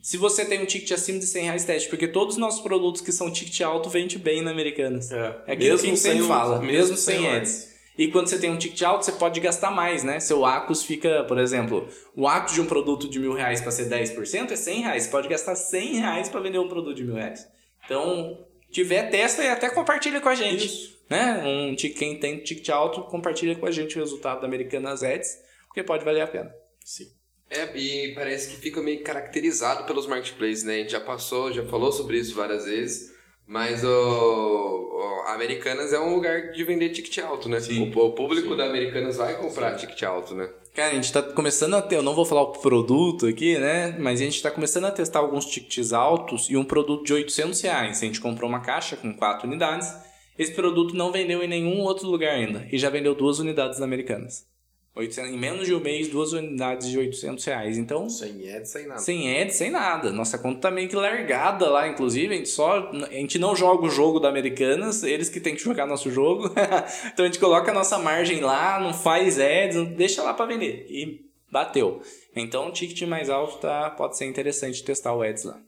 Se você tem um ticket acima de 100 reais, teste, porque todos os nossos produtos que são ticket alto vendem bem na Americanas. É, É aquilo que a gente sempre fala, mesmo sem o ads. E quando você tem um ticket alto, você pode gastar mais, né? Seu Acus fica, por exemplo, o Acus de um produto de mil reais para ser 10% é 100 reais. Você pode gastar 100 reais para vender um produto de mil reais. Então, tiver, testa e até compartilha com a gente. Né? Um, quem tem ticket alto, compartilha com a gente o resultado da Americanas Ads, porque pode valer a pena. Sim. É, e parece que fica meio caracterizado pelos marketplaces, né? A gente já passou, já falou sobre isso várias vezes, mas o, o Americanas é um lugar de vender ticket alto, né? Sim. O, o público da Americanas vai comprar ticket alto, né? Cara, a gente tá começando a ter, eu não vou falar o produto aqui, né? Mas a gente tá começando a testar alguns tickets altos e um produto de 800 reais. A gente comprou uma caixa com quatro unidades. Esse produto não vendeu em nenhum outro lugar ainda e já vendeu duas unidades na Americanas. 800, em menos de um mês, duas unidades de 800 reais. Então, Sem ads, sem nada. sem ads, sem nada. Nossa conta tá meio que largada lá, inclusive. A gente, só, a gente não joga o jogo da Americanas, eles que tem que jogar nosso jogo. então a gente coloca a nossa margem lá, não faz ads, não- deixa lá para vender. E bateu. Então o ticket mais alto tá, pode ser interessante testar o ads lá.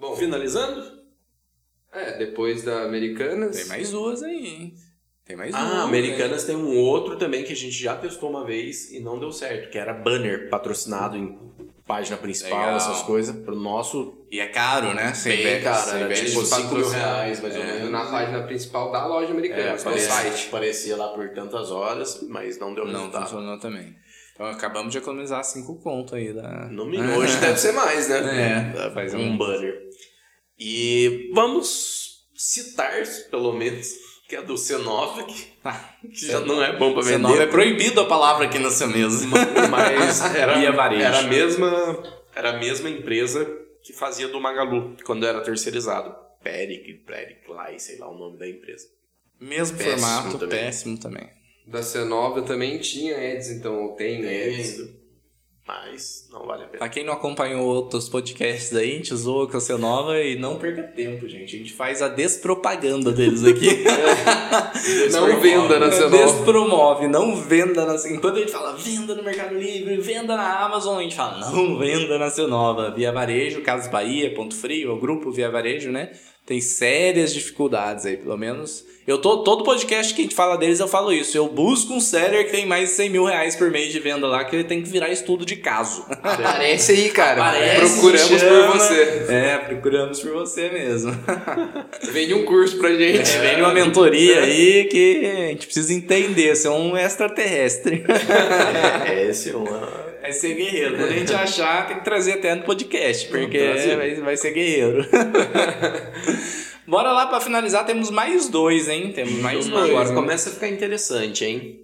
Bom, Finalizando? é, depois da Americanas... Tem mais duas aí, hein? Tem mais. Ah, hein? Americanas tem um outro também que a gente já testou uma vez e não deu certo, que era banner patrocinado em página principal, Legal. essas coisas, pro nosso E é caro, né? Você Bem investe- caro, você era investe tipo de 5 mil reais, mais ou É, menos. na página principal da loja É, americana, no parecia, site. parecia lá por tantas horas, mas não deu Não resultado. funcionou também. Então acabamos de economizar cinco conto aí da. No mínimo, hoje deve ser mais, né? É, faz um um- banner. E vamos citar, pelo menos, que é do C9, que, que já não é bom pra não é vender. proibido a palavra aqui nessa mesa. Mas era, era, a mesma, era a mesma empresa que fazia do Magalu, quando era terceirizado. Peric, Peric, Lai, sei lá o nome da empresa. Mesmo Péssimo formato, também. péssimo também. Da C9 eu também tinha ads, então eu tenho ads. Mas não vale a pena. Pra quem não acompanhou outros podcasts aí, a gente com a seu nova e não perca tempo, gente. A gente faz a despropaganda deles aqui. Não venda na C9. Despromove, não venda na Enquanto a gente fala venda no Mercado Livre, venda na Amazon, a gente fala não venda na seu nova. Via Varejo, Casas Bahia, Ponto Frio, o grupo Via Varejo, né? Tem sérias dificuldades aí, pelo menos. Eu tô, todo podcast que a gente fala deles, eu falo isso. Eu busco um seller que tem mais de 100 mil reais por mês de venda lá, que ele tem que virar estudo de caso. Aparece aí, cara. Aparece, Procuramos chama. por você. É, procuramos por você mesmo. Vende um curso pra gente. É, vem uma mentoria aí que a gente precisa entender. Você é um extraterrestre. É, esse é uma. Vai ser guerreiro. Quando a gente achar, tem que trazer até no podcast, porque vai, vai ser guerreiro. Bora lá pra finalizar, temos mais dois, hein? Temos mais dois. agora hein? começa a ficar interessante, hein?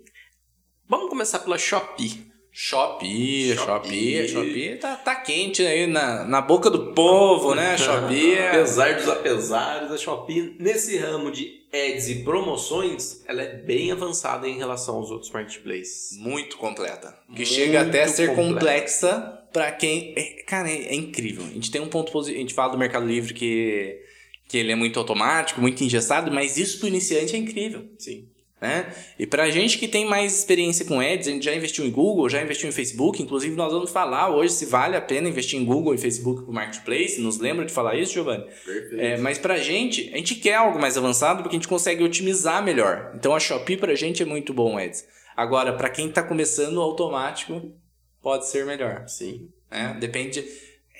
Vamos começar pela Shopee. Shopee, Shopee, Shopee. Tá, tá quente aí na, na boca do povo, né? Shopee. Apesar dos apesares, a Shopee, nesse ramo de ads e promoções, ela é bem avançada em relação aos outros marketplaces. muito completa. Que Muito chega até a ser completa. complexa pra quem. é- cara, é, é incrível. A gente tem um ponto positivo. A gente fala do Mercado Livre que, que ele é muito automático, muito engessado, mas isso pro iniciante é incrível. Sim. Né? E pra gente que tem mais experiência com ads, a gente já investiu em Google, já investiu em Facebook, inclusive nós vamos falar hoje se vale a pena investir em Google e Facebook pro Marketplace. Nos lembra de falar isso, Giovanni? Perfeito. É, mas pra gente, a gente quer algo mais avançado porque a gente consegue otimizar melhor. Então a Shopee pra gente é muito bom, Eds. Agora, pra quem tá começando, o automático pode ser melhor. Sim. né? Depende,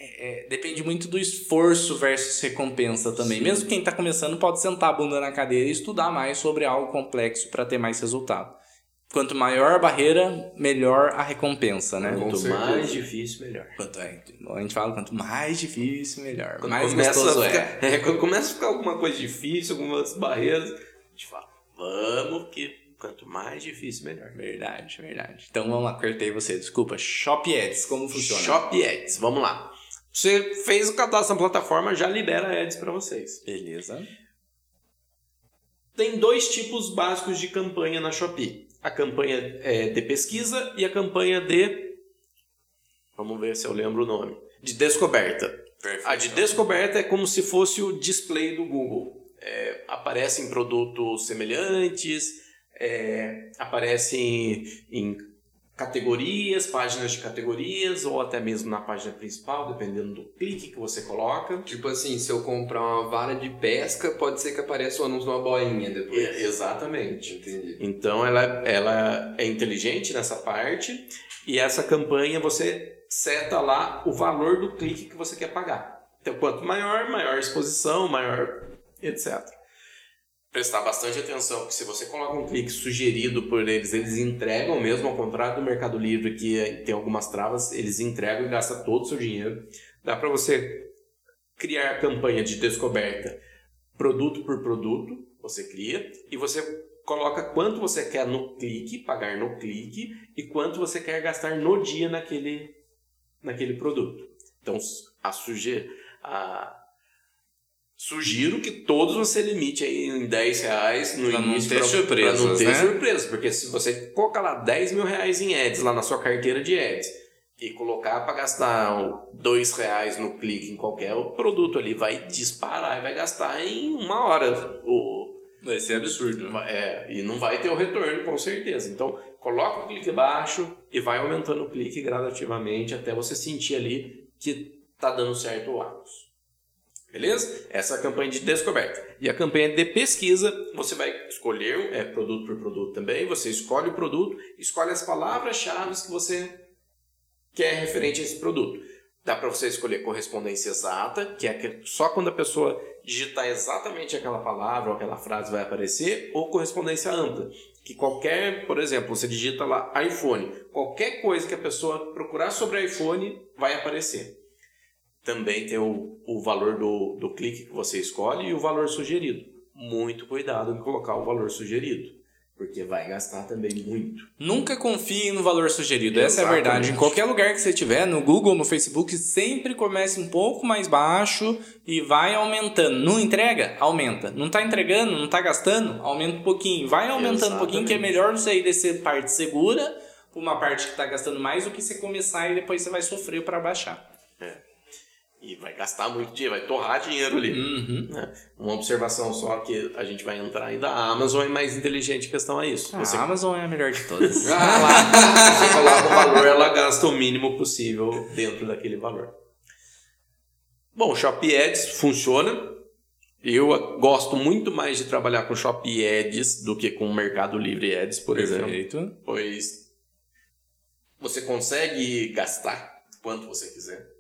é, é, depende muito do esforço versus recompensa também. Mesmo quem tá começando pode sentar a bunda na cadeira e estudar mais sobre algo complexo para ter mais resultado. Quanto maior a barreira, melhor a recompensa, né? Com Quanto certeza. mais difícil, melhor. Quanto é, a gente fala quanto mais difícil, melhor. Quando mais começa, gostoso a é. ficar, é, Quando começa a ficar alguma coisa difícil, algumas barreiras, a gente fala, vamos que quanto mais difícil, melhor. Verdade, verdade. Então vamos lá, cortei você, desculpa. Shop Ads, como funciona? Shop Ads, vamos lá. Você fez o cadastro na plataforma, já libera ads para vocês. Beleza. Tem dois tipos básicos de campanha na Shopee. A campanha é, de pesquisa e a campanha de... Vamos ver se eu lembro o nome. De descoberta. Perfeito. A de descoberta é como se fosse o display do Google. É, aparecem produtos semelhantes, é, aparecem em categorias, páginas de categorias, ou até mesmo na página principal, dependendo do clique que você coloca. Tipo assim, se eu comprar uma vara de pesca, pode ser que apareça o anúncio de uma boinha depois. É, exatamente. Entendi. Então ela, ela é inteligente nessa parte e essa campanha você seta lá o valor do clique que você quer pagar. Então quanto maior, maior exposição, maior etc. Prestar bastante atenção, porque se você coloca um clique sugerido por eles, eles entregam mesmo, ao contrário do Mercado Livre, que eh, tem algumas travas, eles entregam e gastam todo o seu dinheiro. Dá para você criar a campanha de descoberta produto por produto, você cria, e você coloca quanto você quer no clique, pagar no clique, e quanto você quer gastar no dia naquele, naquele produto. Então, a suge a, sugiro que todos você limite aí em 10 reais no Pra não início ter pra- surpresas, pra não ter né? surpresa, porque se você colocar lá 10 mil reais em ads lá na sua carteira de ads e colocar para gastar um, dois reais no clique em qualquer produto ali, vai disparar e vai gastar em uma hora o, Vai ser absurdo. é, e não vai ter o retorno, com certeza. Então, coloca o clique baixo e vai aumentando o clique gradativamente até você sentir ali que tá dando certo o anúncio. Beleza? Essa é a campanha de descoberta. E a campanha de pesquisa, você vai escolher, é produto por produto também, você escolhe o produto, escolhe as palavras-chave que você quer referente a esse produto. Dá para você escolher correspondência exata, que é só quando a pessoa digitar exatamente aquela palavra ou aquela frase vai aparecer, ou correspondência ampla, que qualquer, por exemplo, você digita lá iPhone, qualquer coisa que a pessoa procurar sobre iPhone vai aparecer. Também tem o, o valor do, do clique que você escolhe e o valor sugerido. Muito cuidado em colocar o valor sugerido, porque vai gastar também muito. Nunca confie no valor sugerido, essa é a verdade. Em Exatamente. qualquer lugar que você tiver, no Google, no Facebook, sempre comece um pouco mais baixo e vai aumentando. Não entrega? Aumenta. Não tá entregando? Não tá gastando? Aumenta um pouquinho. Vai aumentando um pouquinho, que é Exatamente. melhor você ir dessa parte segura uma parte que tá gastando mais do que você começar e depois você vai sofrer para baixar. E vai gastar muito dinheiro, vai torrar dinheiro ali. Uhum. né? Uma observação só que a gente vai entrar ainda. A Amazon é mais inteligente em questão a isso. Você, A Amazon é a melhor de todas. você coloca o valor, ela gasta o mínimo possível dentro daquele valor. Bom, o Shopee Ads funciona. Eu gosto muito mais de trabalhar com Shopee Ads do que com Mercado Livre Ads, por exemplo. Perfeito. Pois você consegue gastar quanto você quiser.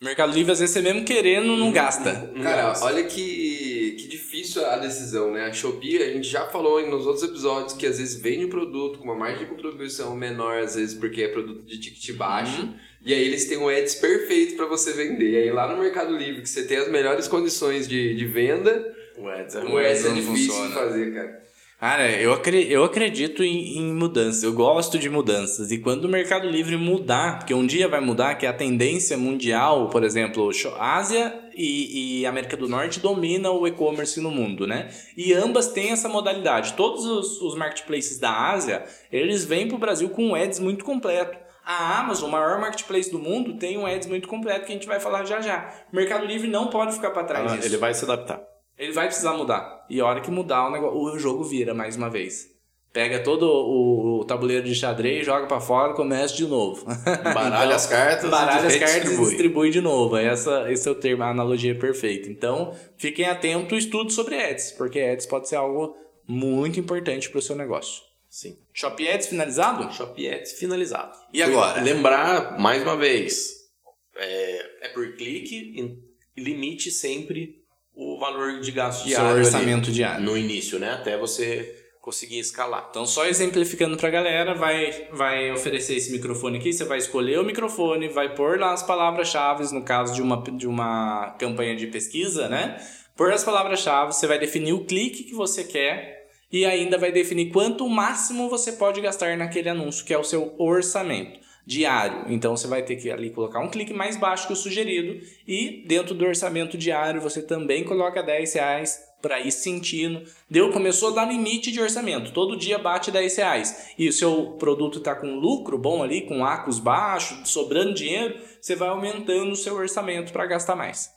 Mercado Livre, às vezes, você mesmo querendo, não gasta. Não Cara, gasta. olha que, que difícil a decisão, né? A Shopee, a gente já falou nos outros episódios que às vezes vende um produto com uma margem de contribuição menor, às vezes porque é produto de ticket baixo. Uhum. E aí eles têm um ads perfeito para você vender. E aí lá no Mercado Livre, que você tem as melhores condições de, de venda, O Ads é o ads é difícil funciona. de fazer, cara. Cara, eu, acre- eu acredito em, em mudanças, eu gosto de mudanças. E quando o Mercado Livre mudar, porque um dia vai mudar, que é a tendência mundial, por exemplo, Ásia e, e América do Norte domina o e-commerce no mundo, né? E ambas têm essa modalidade. Todos os, os marketplaces da Ásia, eles vêm para o Brasil com um ads muito completo. A Amazon, o maior marketplace do mundo, tem um ads muito completo que a gente vai falar já já. O Mercado Livre não pode ficar para trás Ah, disso. ele vai se adaptar. Ele vai precisar mudar. E a hora que mudar, o, negócio, o jogo vira mais uma vez. Pega todo o, o tabuleiro de xadrez, joga pra fora e começa de novo. Baralha as cartas Baralha e as cartas e redistribui. distribui de novo. Essa, esse é o termo, a analogia perfeita. Então, fiquem atentos ao estudo sobre ads, porque ads pode ser algo muito importante para o seu negócio. Sim. Shopee Ads finalizado? Shopee Ads finalizado. E agora? Lembrar, mais uma vez, é, é por clique e limite sempre o valor de gasto Seu diário ali orçamento diário. no início, né? Até você conseguir escalar. Então, só exemplificando pra galera, vai, vai oferecer esse microfone aqui, você vai escolher o microfone, vai pôr lá as palavras-chave, no caso de uma, de uma campanha de pesquisa, né? Pôr as palavras-chave, você vai definir o clique que você quer e ainda vai definir quanto máximo você pode gastar naquele anúncio, que é o seu orçamento diário. Então, você vai ter que ali colocar um clique mais baixo que o sugerido e dentro do orçamento diário você também coloca 10 reais para ir sentindo. Deu, começou a dar limite de orçamento. Todo dia bate 10 reais. E o seu produto está com lucro bom ali, com acos baixos, sobrando dinheiro, você vai aumentando o seu orçamento para gastar mais.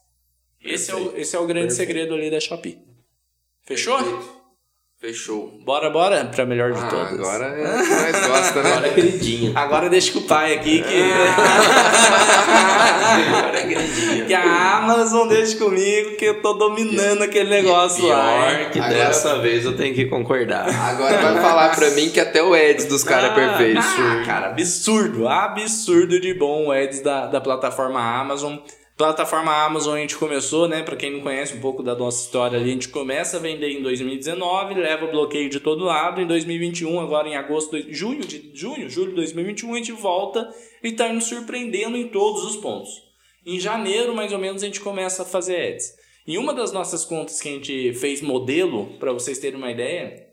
Esse é, o, esse é o grande Perfeito. segredo ali da Shopee. Fechou? Perfeito. Fechou. Bora, bora para melhor de Ah, todas. agora é o que mais gosta, né? Agora é queridinho. Agora deixa com o pai aqui que. Agora é queridinho. que a Amazon deixa comigo que eu tô dominando aquele negócio lá. hein? Pior que Agora- dessa vez eu tenho que concordar. Agora vai falar pra mim que até o Eds dos caras é perfeito. Ah, cara, absurdo, absurdo de bom o Ads da, da plataforma Amazon. Plataforma Amazon a gente começou, né? Pra quem não conhece um pouco da nossa história a gente começa a vender em 2019, leva bloqueio de todo lado. Em 2021, agora em agosto, junho, de, junho, julho de 2021, a gente volta e tá nos surpreendendo em todos os pontos. Em janeiro, mais ou menos, a gente começa a fazer ads. Em uma das nossas contas que a gente fez modelo, para vocês terem uma ideia,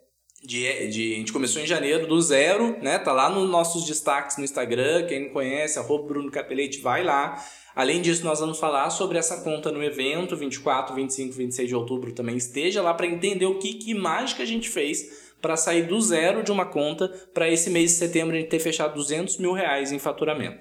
de, de, a gente começou em janeiro do zero, né? Tá lá nos nossos destaques no Instagram. Quem não conhece, arroba Bruno Capelete, vai lá. Além disso, nós vamos falar sobre essa conta no evento 24, 25, 26 de outubro também. Esteja lá para entender o que, que mágica a gente fez para sair do zero de uma conta para esse mês de setembro a gente ter fechado 200 mil reais em faturamento.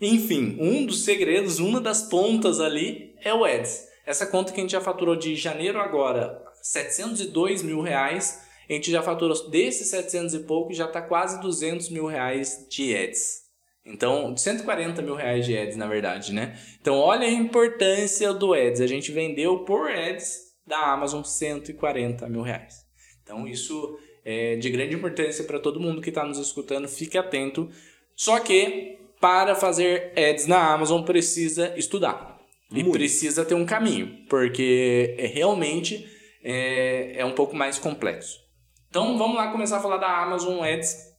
Enfim, um dos segredos, uma das pontas ali é o Ads. Essa conta que a gente já faturou de janeiro agora, 702 mil reais, a gente já faturou desses 700 e pouco, já está quase 200 mil reais de Ads. Então, 140 mil reais de Ads, na verdade, né? Então, olha a importância do Ads. A gente vendeu por Ads da Amazon 140 mil reais. Então, isso é de grande importância para todo mundo que está nos escutando. Fique atento. Só que, para fazer Ads na Amazon, precisa estudar. E Muito. precisa ter um caminho, porque é realmente é, é um pouco mais complexo. Então, vamos lá começar a falar da Amazon Ads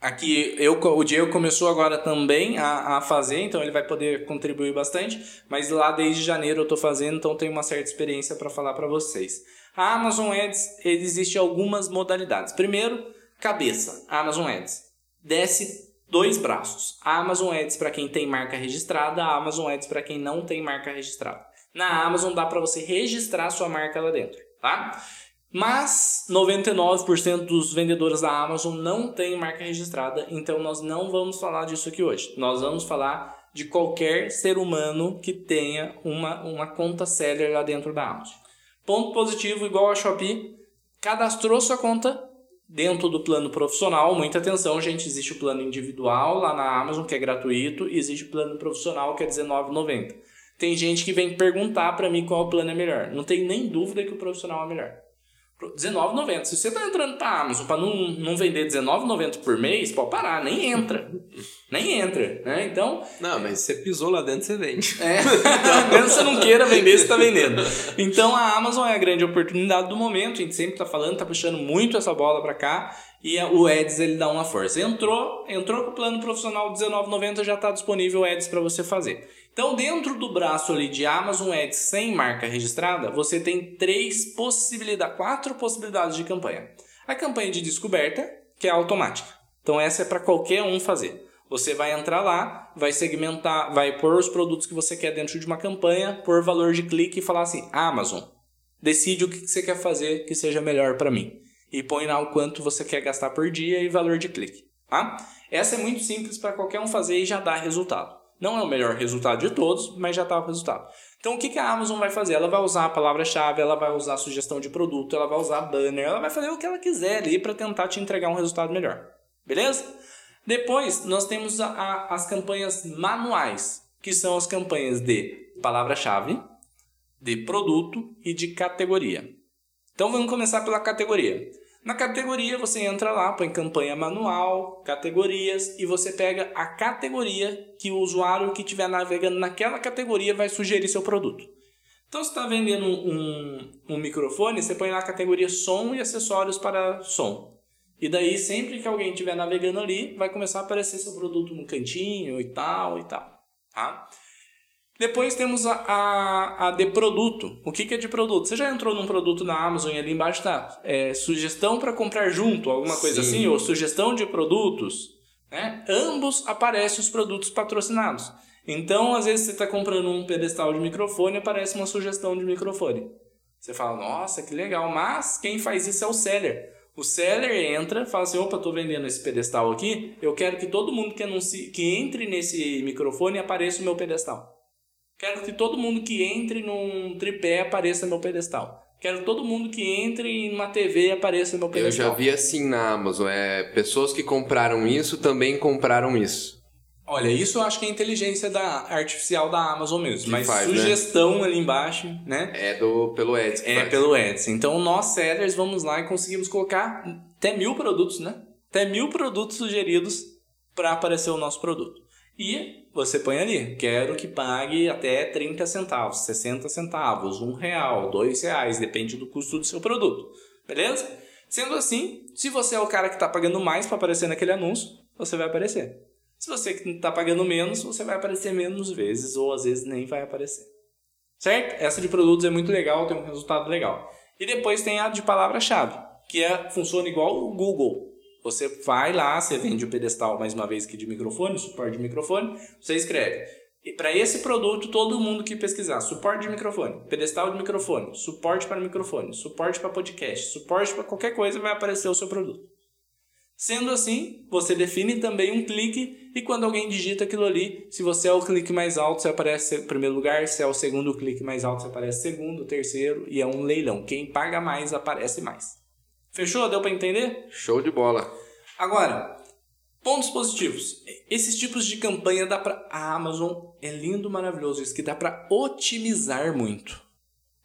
Aqui eu, o Diego começou agora também a, a fazer, então ele vai poder contribuir bastante. Mas lá desde janeiro eu estou fazendo, então tenho uma certa experiência para falar para vocês. A Amazon Ads existe algumas modalidades. Primeiro, cabeça, Amazon Ads. Desce dois braços. A Amazon Ads para quem tem marca registrada, a Amazon Ads para quem não tem marca registrada. Na Amazon dá para você registrar sua marca lá dentro, tá? Mas 99% dos vendedores da Amazon não tem marca registrada, então nós não vamos falar disso aqui hoje. Nós vamos falar de qualquer ser humano que tenha uma, uma conta seller lá dentro da Amazon. Ponto positivo, igual a Shopee, cadastrou sua conta dentro do plano profissional. Muita atenção, gente, existe o plano individual lá na Amazon, que é gratuito, e existe o plano profissional, que é R$19,90. tem gente que vem perguntar para mim qual plano é melhor. Não tem nem dúvida que o profissional é melhor. R$19,90. Se você tá entrando pra Amazon pra não, não vender R$19,90 por mês, pode parar, nem entra. Nem entra, né? Então. Não, mas você pisou lá dentro, você vende. É, mesmo você não queira vender, você tá vendendo. Então a Amazon é a grande oportunidade do momento, a gente sempre tá falando, tá puxando muito essa bola para cá. E o Eds ele dá uma força. Entrou, entrou com o plano profissional R$19,90 já está disponível o Eds para você fazer. Então, dentro do braço ali de Amazon Ads sem marca registrada, você tem três possibilidades, quatro possibilidades de campanha. A campanha de descoberta, que é automática. Então, essa é para qualquer um fazer. Você vai entrar lá, vai segmentar, vai pôr os produtos que você quer dentro de uma campanha, por valor de clique e falar assim: Amazon, decide o que você quer fazer que seja melhor para mim e põe lá o quanto você quer gastar por dia e valor de clique. Tá? Essa é muito simples para qualquer um fazer e já dá resultado. Não é o melhor resultado de todos, mas já está o resultado. Então o que, a Amazon vai fazer? Ela vai usar a palavra-chave, ela vai usar a sugestão de produto, ela vai usar banner, ela vai fazer o que ela quiser ali para tentar te entregar um resultado melhor. Beleza? Depois nós temos a, a, as campanhas manuais, que são as campanhas de palavra-chave, de produto e de categoria. Então vamos começar pela categoria. Na categoria você entra lá, põe campanha manual, categorias e você pega a categoria que o usuário que estiver navegando naquela categoria vai sugerir seu produto. Então, se está vendendo um, um, microfone, você põe lá a categoria som e acessórios para som. E daí, sempre que alguém estiver navegando ali, vai começar a aparecer seu produto no cantinho e tal e tal. Tá? Depois temos a, a, a, de produto. O que, que é de produto? Você já entrou num produto na Amazon e ali embaixo está é, sugestão para comprar junto, alguma coisa Sim. assim, ou sugestão de produtos. Né? Ambos aparecem os produtos patrocinados. Então, às vezes você está comprando um pedestal de microfone aparece uma sugestão de microfone. Você fala, nossa, que legal, mas quem faz isso é o seller. O seller entra, fala assim, opa, estou vendendo esse pedestal aqui, eu quero que todo mundo que, anuncie, que entre nesse microfone apareça o meu pedestal. Quero que todo mundo que entre num tripé apareça no meu pedestal. Quero que todo mundo que entre numa TV apareça no meu pedestal. Eu já vi assim na Amazon, é pessoas que compraram isso também compraram isso. Olha, isso eu acho que é inteligência da artificial da Amazon mesmo, que mas faz, né? sugestão né? ali embaixo, né? É do pelo Ads. É faz. pelo Ads. Então nós sellers vamos lá e conseguimos colocar até mil produtos, né? Até mil produtos sugeridos para aparecer o nosso produto. E você põe ali, quero que pague até 30 centavos, 60 centavos, um real, dois reais, depende do custo do seu produto. Beleza? Sendo assim, se você é o cara que está pagando mais para aparecer naquele anúncio, você vai aparecer. Se você está pagando menos, você vai aparecer menos vezes, ou às vezes nem vai aparecer. Certo? Essa de produtos é muito legal, tem um resultado legal. E depois tem a de palavra-chave, que é, funciona igual o Google. Você vai lá, você vende o pedestal mais uma vez aqui de microfone, suporte de microfone, você escreve. E para esse produto, todo mundo que pesquisar suporte de microfone, pedestal de microfone, suporte para microfone, suporte para podcast, suporte para qualquer coisa, vai aparecer o seu produto. Sendo assim, você define também um clique e quando alguém digita aquilo ali, se você é o clique mais alto, você aparece em primeiro lugar, se é o segundo clique mais alto, você aparece segundo, terceiro e é um leilão. Quem paga mais aparece mais. Fechou? Deu para entender? Show de bola. Agora, pontos positivos. Esses tipos de campanha dá para a Amazon é lindo, maravilhoso isso que dá para otimizar muito.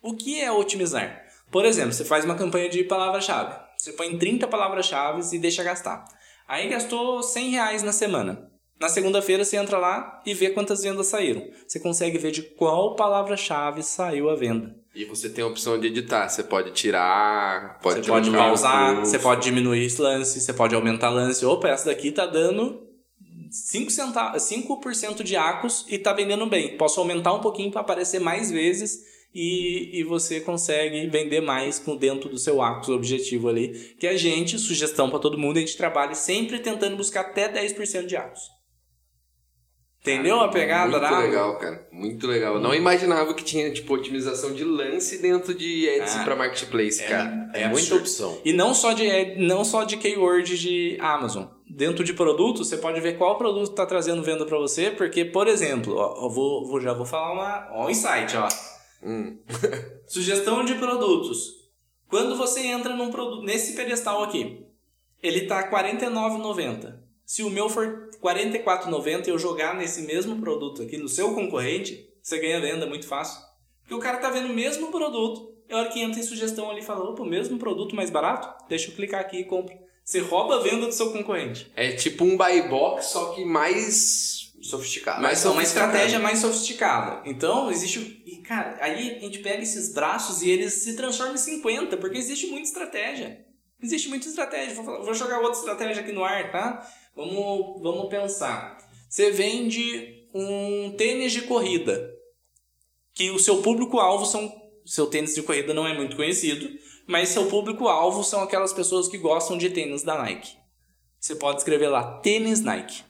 O que é otimizar? Por exemplo, você faz uma campanha de palavra-chave. Você põe 30 palavras-chave e deixa gastar. Aí gastou 100 reais na semana. Na segunda-feira você entra lá e vê quantas vendas saíram. Você consegue ver de qual palavra-chave saiu a venda. E você tem a opção de editar. Você pode tirar, pode Você pode pausar, você pode diminuir esse lance, você pode aumentar lance. Opa, essa daqui tá dando 5%, centavos, 5 de acos e tá vendendo bem. Posso aumentar um pouquinho para aparecer mais vezes e, e você consegue vender mais com dentro do seu acos objetivo ali. Que a gente, sugestão para todo mundo, a gente trabalha sempre tentando buscar até 10% de acos. Entendeu a pegada Muito legal, cara. Muito legal. Eu não imaginava que tinha, tipo, otimização de lance dentro de ads ah, para marketplace, é, cara. É, é muita opção. E não só de não só de keyword de Amazon. Dentro de produto, você pode ver qual produto está trazendo venda para você, porque, por exemplo, ó, eu vou, vou, já vou falar uma, ó, um insight, ó. Hum. Sugestão de produtos. Quando você entra num produto, nesse pedestal aqui, ele tá R$ 49,90. Se o meu for 44,90 e eu jogar nesse mesmo produto aqui no seu concorrente, você ganha venda muito fácil. Porque o cara tá vendo o mesmo produto, e a hora que entra em sugestão ali fala, opa, o mesmo produto mais barato? Deixa eu clicar aqui e compro. Você rouba a venda do seu concorrente. É tipo um buy box, só que mais Sofisticado. Mas é uma estratégia mais sofisticada. Então, existe. o- E, cara, aí a gente pega esses braços e eles se transformam em 50, porque existe muita estratégia. Existe muita estratégia. Vou, falar- vou jogar outra estratégia aqui no ar, tá? Vamos, vamos pensar. Você vende um tênis de corrida, que o seu público-alvo são. Seu tênis de corrida não é muito conhecido, mas seu público-alvo são aquelas pessoas que gostam de tênis da Nike. Você pode escrever lá tênis Nike.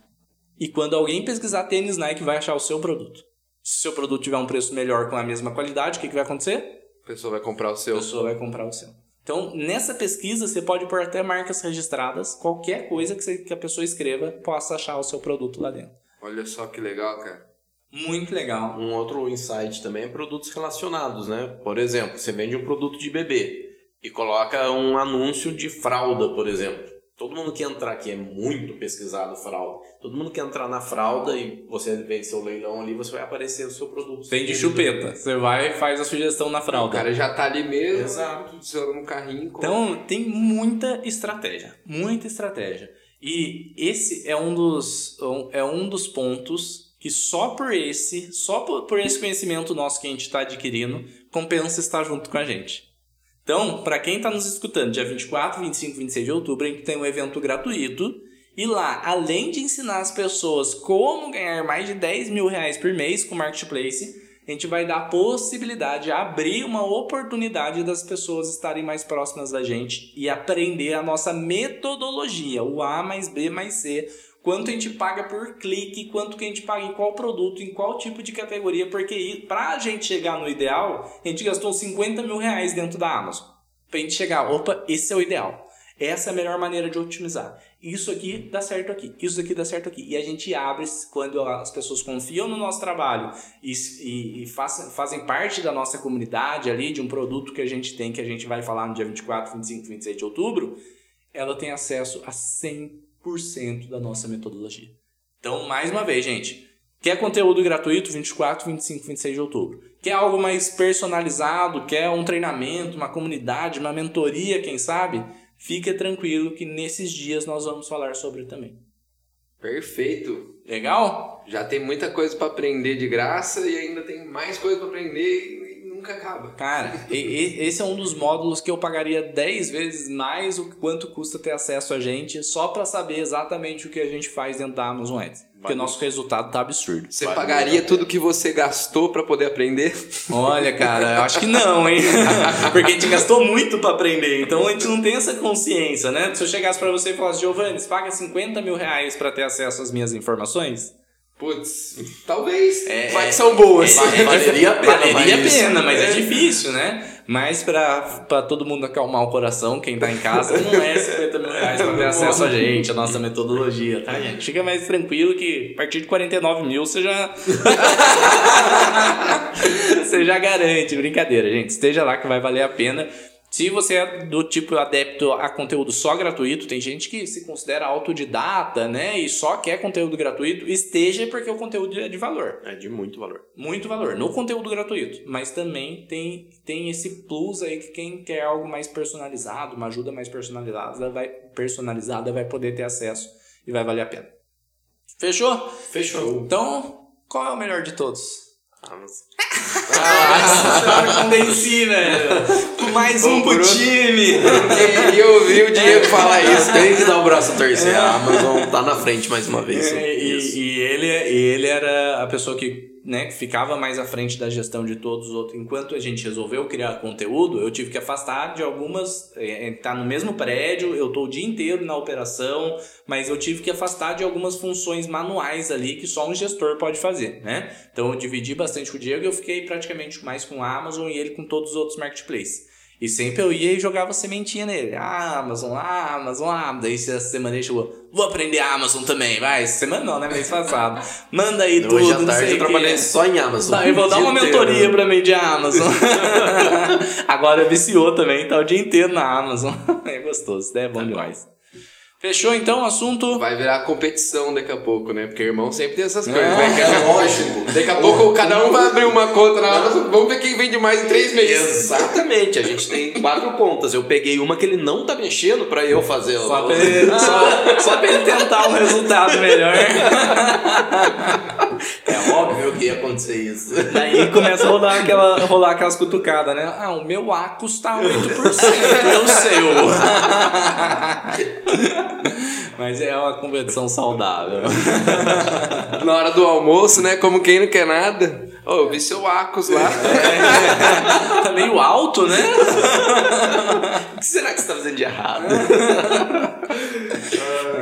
E quando alguém pesquisar tênis Nike, vai achar o seu produto. Se o seu produto tiver um preço melhor com a mesma qualidade, o que, que vai acontecer? A pessoa vai comprar o A seu. pessoa vai comprar o seu. Então, nessa pesquisa, você pode pôr até marcas registradas. Qualquer coisa que, você- que a pessoa escreva, possa achar o seu produto lá dentro. Olha só que legal, cara. Muito legal. Um outro insight também é produtos relacionados, né? Por exemplo, você vende um produto de bebê e coloca um anúncio de fralda, por exemplo. Todo mundo que entrar aqui é muito pesquisado fralda. Todo mundo que entrar na fralda e você vende seu leilão ali, você vai aparecer o seu produto. Vende chupeta. Você vai e faz a sugestão na O fralda. cara já tá ali mesmo, Exato. No carrinho. com- Então, tem muita estratégia. Muita estratégia. E esse é um dos, é um dos pontos que só por esse, só por, por esse conhecimento nosso que a gente está adquirindo, compensa estar junto com a gente. Então, para quem está nos escutando, dia 24, 25 26 de outubro, a gente tem um evento gratuito. E lá, além de ensinar as pessoas como ganhar mais de 10 mil reais por mês com Marketplace, a gente vai dar a possibilidade, abrir uma oportunidade das pessoas estarem mais próximas da gente e aprender a nossa metodologia, o A mais B mais C, quanto a gente paga por clique, quanto que a gente paga em qual produto, em qual tipo de categoria, porque para a gente chegar no ideal, a gente gastou 50 mil reais dentro da Amazon. Pra gente chegar, opa, esse é o ideal. Essa é a melhor maneira de otimizar. Isso aqui dá certo aqui, isso aqui dá certo aqui. E a gente abre quando as pessoas confiam no nosso trabalho e, e, e faz, fazem parte da nossa comunidade ali, de um produto que a gente tem, que a gente vai falar no dia 24, 25, 26 de outubro, ela tem acesso a 100% da nossa metodologia. Então, mais uma vez, gente, quer conteúdo gratuito 24, 25, 26 de outubro? Quer algo mais personalizado? Quer um treinamento, uma comunidade, uma mentoria, quem sabe? Fica tranquilo que nesses dias nós vamos falar sobre também. Perfeito. Legal? Já tem muita coisa pra aprender de graça e ainda tem mais coisa pra aprender nunca acaba. Cara, e- e- esse é um dos módulos que eu pagaria 10 vezes mais o quanto custa ter acesso a gente, só pra saber exatamente o que a gente faz dentro da Amazon Ads. Porque o nosso resultado tá absurdo. Você Vale pagaria muito a tudo que você gastou pra poder aprender? Olha, cara, eu acho que não, hein? Porque a gente gastou muito pra aprender, então a gente não tem essa consciência, né? Se eu chegasse pra você e falasse, Giovanni, você paga 50 mil reais pra ter acesso às minhas informações? Putz, talvez. É, Vai é. que são boas. É, valeria a pena, Valeria a mas- pena, mas é é. difícil, né? Mas pra todo mundo acalmar o coração, quem tá em casa, não é 50 mil reais pra ter acesso a gente, a nossa metodologia, tá, gente? Fica mais tranquilo que a partir de 49 mil você já. você já garante. Brincadeira, gente. Esteja lá que vai valer a pena. Se você é do tipo adepto a conteúdo só gratuito, tem gente que se considera autodidata, né? E só quer conteúdo gratuito, esteja porque o conteúdo é de valor É de muito valor. muito valor no conteúdo gratuito, mas também tem, tem esse plus aí que quem quer algo mais personalizado, uma ajuda mais personalizada vai, personalizada vai poder ter acesso e vai valer a pena. Fechou? Fechou. Então, qual é o melhor de todos? Amazon. Nossa, convenci, velho. Mais um pro Bruno. time. Queria ouvir o Diego falar isso. Tem que dar o braço a torcer. A Amazon tá na frente mais uma vez. É, e, e ele, e ele era a pessoa que, né, ficava mais à frente da gestão de todos os outros. Enquanto a gente resolveu criar conteúdo, eu tive que afastar de algumas. É, é, tá no mesmo prédio, eu tô o dia inteiro na operação, mas eu tive que afastar de algumas funções manuais ali que só um gestor pode fazer, né? Então eu dividi bastante com o Diego e eu fiquei praticamente mais com a Amazon e ele com todos os outros marketplaces. E sempre eu ia e jogava sementinha nele. Ah, Amazon, ah, Amazon, ah. Daí essa semana ele chegou, vou aprender Amazon também, vai. Essa semana não, né? Mês passado. Manda aí tudo, Hoje à não tarde sei eu trabalhei só em Amazon. Tá, eu vou dar uma inteiro. mentoria pra mim de Amazon. Agora viciou também, tá o dia inteiro na Amazon. É gostoso, né? É bom demais. Fechou então o assunto? Vai virar competição daqui a pouco, né? Porque irmão sempre tem essas coisas. É. né? É lógico. Daqui a pouco cada um vai abrir uma conta na Amazon. Vamos ver quem vende mais em três meses. Exatamente, a gente tem quatro contas. Eu peguei uma que ele não tá mexendo pra eu fazer. Só pra ele, só, só pra ele tentar um resultado melhor. É óbvio que ia acontecer isso. Daí começa a rolar, aquela, rolar aquelas cutucadas, né? Ah, o meu A custa 8%, e o seu. Mas é uma competição saudável. Na hora do almoço, né? Como quem não quer nada. Ô, eu vi seu Acos lá. Tá meio alto, né? O que será que você tá fazendo de errado?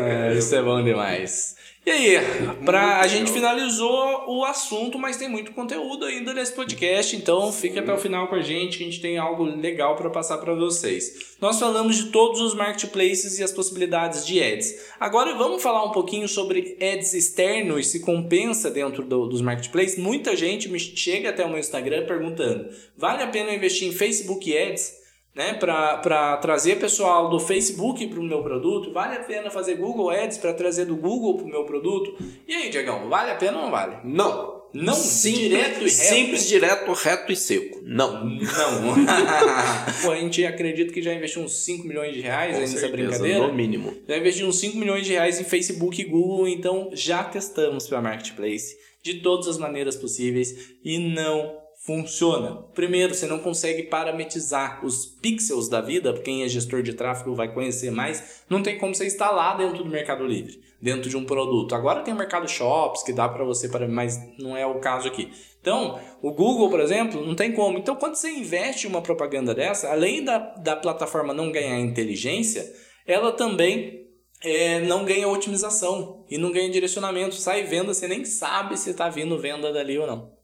É, isso é bom demais. E aí, pra, a gente finalizou o assunto, mas tem muito conteúdo ainda nesse podcast, então fique até o final com a gente, que a gente tem algo legal para passar para vocês. Nós falamos de todos os marketplaces e as possibilidades de ads. Agora vamos falar um pouquinho sobre ads externos, se compensa dentro do- dos marketplaces. Muita gente me chega até o meu Instagram perguntando: vale a pena investir em Facebook Ads? Né, para trazer pessoal do Facebook para o meu produto, vale a pena fazer Google Ads para trazer do Google para o meu produto? E aí, Diegão, vale a pena ou não vale? Não. Não, Simples, direto e reto. Simples, direto, reto e seco. Não. Não. Pô, a gente acredita que já investiu uns 5 milhões de reais aí nessa certeza, brincadeira. No mínimo. Já investiu uns 5 milhões de reais em Facebook e Google, então já testamos para Marketplace de todas as maneiras possíveis e não funciona. Primeiro, você não consegue parametrizar os pixels da vida, quem é gestor de tráfego vai conhecer mais, não tem como você instalar dentro do Mercado Livre, dentro de um produto. Agora tem o Mercado Shops que dá para você, mas não é o caso aqui. Então, o Google, por exemplo, não tem como. Então, quando você investe uma propaganda dessa, além da, da plataforma não ganhar inteligência, ela também é, não ganha otimização e não ganha direcionamento. Sai venda, você nem sabe se está vindo venda dali ou não.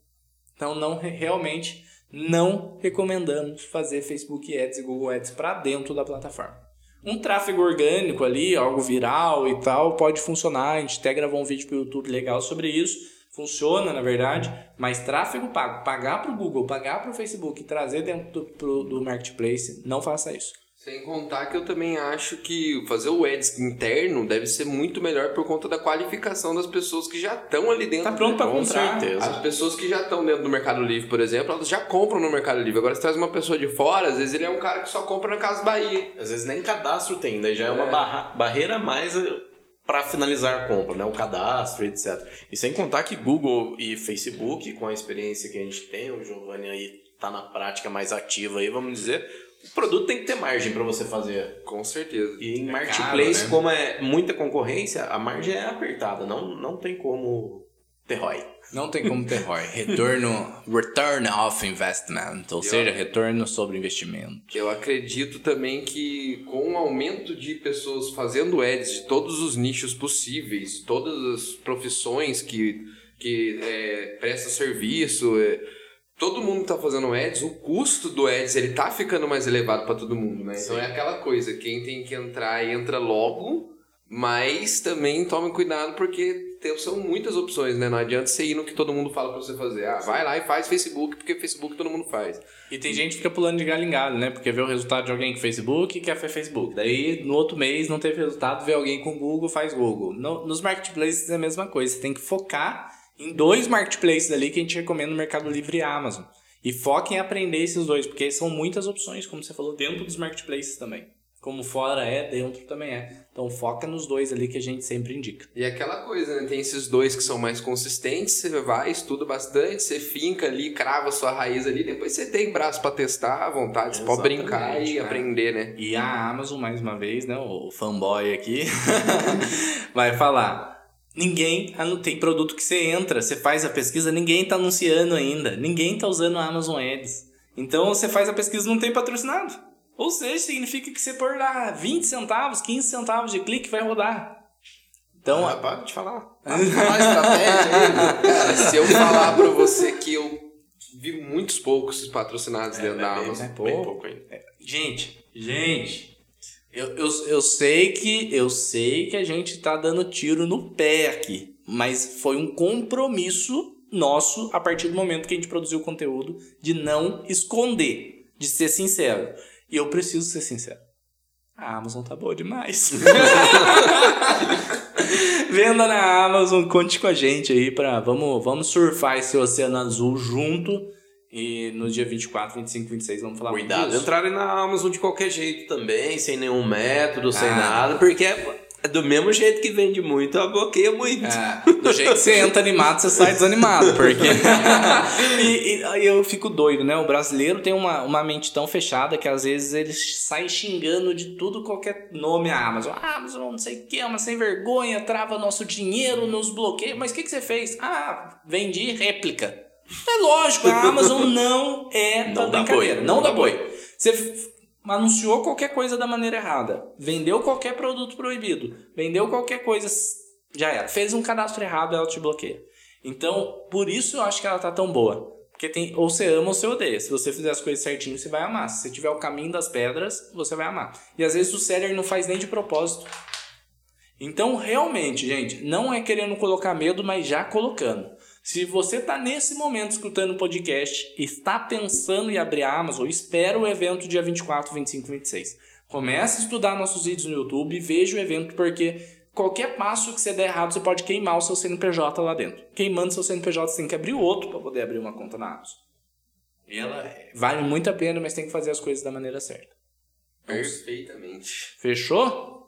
Então, não realmente não recomendamos fazer Facebook Ads e Google Ads para dentro da plataforma. Um tráfego orgânico ali, algo viral e tal, pode funcionar. A gente até gravou um vídeo para o YouTube legal sobre isso. Funciona, na verdade, mas tráfego pago, pagar para o Google, pagar para o Facebook trazer dentro do, pro- do Marketplace, não faça isso. Sem contar que eu também acho que fazer o ads interno deve ser muito melhor por conta da qualificação das pessoas que já estão ali dentro. Tá pronto para Com comprar. certeza. As pessoas que já estão dentro do Mercado Livre, por exemplo, elas já compram no Mercado Livre. Agora, se traz uma pessoa de fora, às vezes ele é um cara que só compra na Casa Bahia. Às vezes nem cadastro tem, daí já é uma É. barra- barreira a mais para finalizar a compra, né? O cadastro, etc. E sem contar que Google e Facebook, com a experiência que a gente tem, o Giovanni aí tá na prática mais ativa aí, vamos dizer, o produto tem que ter margem para você fazer. Com certeza. E em É marketplace, caro, né? como é muita concorrência, a margem é apertada, não, não tem como ter ROI. Não tem como ter ROI. Retorno, return of investment, ou seja, retorno sobre investimento. Eu acredito também que com o aumento de pessoas fazendo ads de todos os nichos possíveis, todas as profissões que, que é, presta serviço, é, todo mundo tá fazendo ads, o custo do ads ele tá ficando mais elevado para todo mundo, né? Então é aquela coisa, quem tem que entrar entra logo, mas também tome cuidado porque tem, são muitas opções, né? Não adianta você ir no que todo mundo fala para você fazer. Ah, vai lá e faz Facebook, porque Facebook todo mundo faz. E tem gente que fica pulando de galho em galho, né? Porque vê o resultado de alguém com Facebook e quer fazer Facebook. Daí, no outro mês, não teve resultado, vê alguém com Google, faz Google. No- nos marketplaces é a mesma coisa. Você tem que focar em dois marketplaces ali que a gente recomenda no Mercado Livre e Amazon. E foca em aprender esses dois, porque são muitas opções, como você falou, dentro dos marketplaces também. Como fora é, dentro também é. Então foca nos dois ali que a gente sempre indica. E aquela coisa, né? Tem esses dois que são mais consistentes, você vai, estuda bastante, você finca ali, crava sua raiz ali, depois você tem braço pra testar vontade, você pode brincar e né? aprender, né? E a Amazon, mais uma vez, né? O fanboy aqui vai falar. Ninguém tem produto que você entra, você faz a pesquisa, ninguém tá anunciando ainda. Ninguém tá usando a Amazon Ads. Então você faz a pesquisa não tem patrocinado. Ou seja, significa que você pôr lá 20 centavos, 15 centavos de clique vai rodar. Então, Ah, para de falar. Cara, se eu falar pra você que eu vi muitos poucos patrocinados dentro da bem, Amazon. bem pouco ainda. Gente, gente, eu, eu, eu sei que eu sei que a gente tá dando tiro no pé aqui, mas foi um compromisso nosso a partir do momento que a gente produziu o conteúdo de não esconder, de ser sincero. E eu preciso ser sincero. A Amazon tá boa demais. Venda na Amazon, conte com a gente aí para vamos, vamos surfar esse oceano azul junto. E no dia 24, 25, 26 vamos falar Cuidado, muito disso. entrarem na Amazon de qualquer jeito também, sem nenhum método, sem Ah. nada, porque é é do mesmo jeito que vende muito, ela bloqueia muito. É, do jeito que você entra animado, você sai desanimado, porque. e, e aí eu fico doido, né? O brasileiro tem uma, uma mente tão fechada que às vezes ele sai xingando de tudo qualquer nome a Amazon. Ah, Amazon, não sei o que, é uma sem vergonha, trava nosso dinheiro, nos bloqueia. Mas o que, que você fez? Ah, vendi réplica. É lógico, a Amazon não é Não dá brincadeira. boi, Não, dá boi. Você anunciou qualquer coisa da maneira errada, vendeu qualquer produto proibido, vendeu qualquer coisa, já era. Fez um cadastro errado, ela te bloqueia. Então, por isso eu acho que ela tá tão boa. Porque tem, ou você ama ou você odeia. Se você fizer as coisas certinho, você vai amar. Se você tiver o caminho das pedras, você vai amar. E às vezes o seller não faz nem de propósito. Então, realmente, gente, não é querendo colocar medo, mas já colocando. Se você está nesse momento escutando o podcast está pensando em abrir a Amazon, espera o evento dia 24, 25 e 26. Comece a estudar nossos vídeos no YouTube e veja o evento, porque qualquer passo que você der errado, você pode queimar o seu CNPJ lá dentro. Queimando seu CNPJ, você tem que abrir outro para poder abrir uma conta na Amazon. E ela vale muito a pena, mas tem que fazer as coisas da maneira certa. Perfeitamente. Fechou?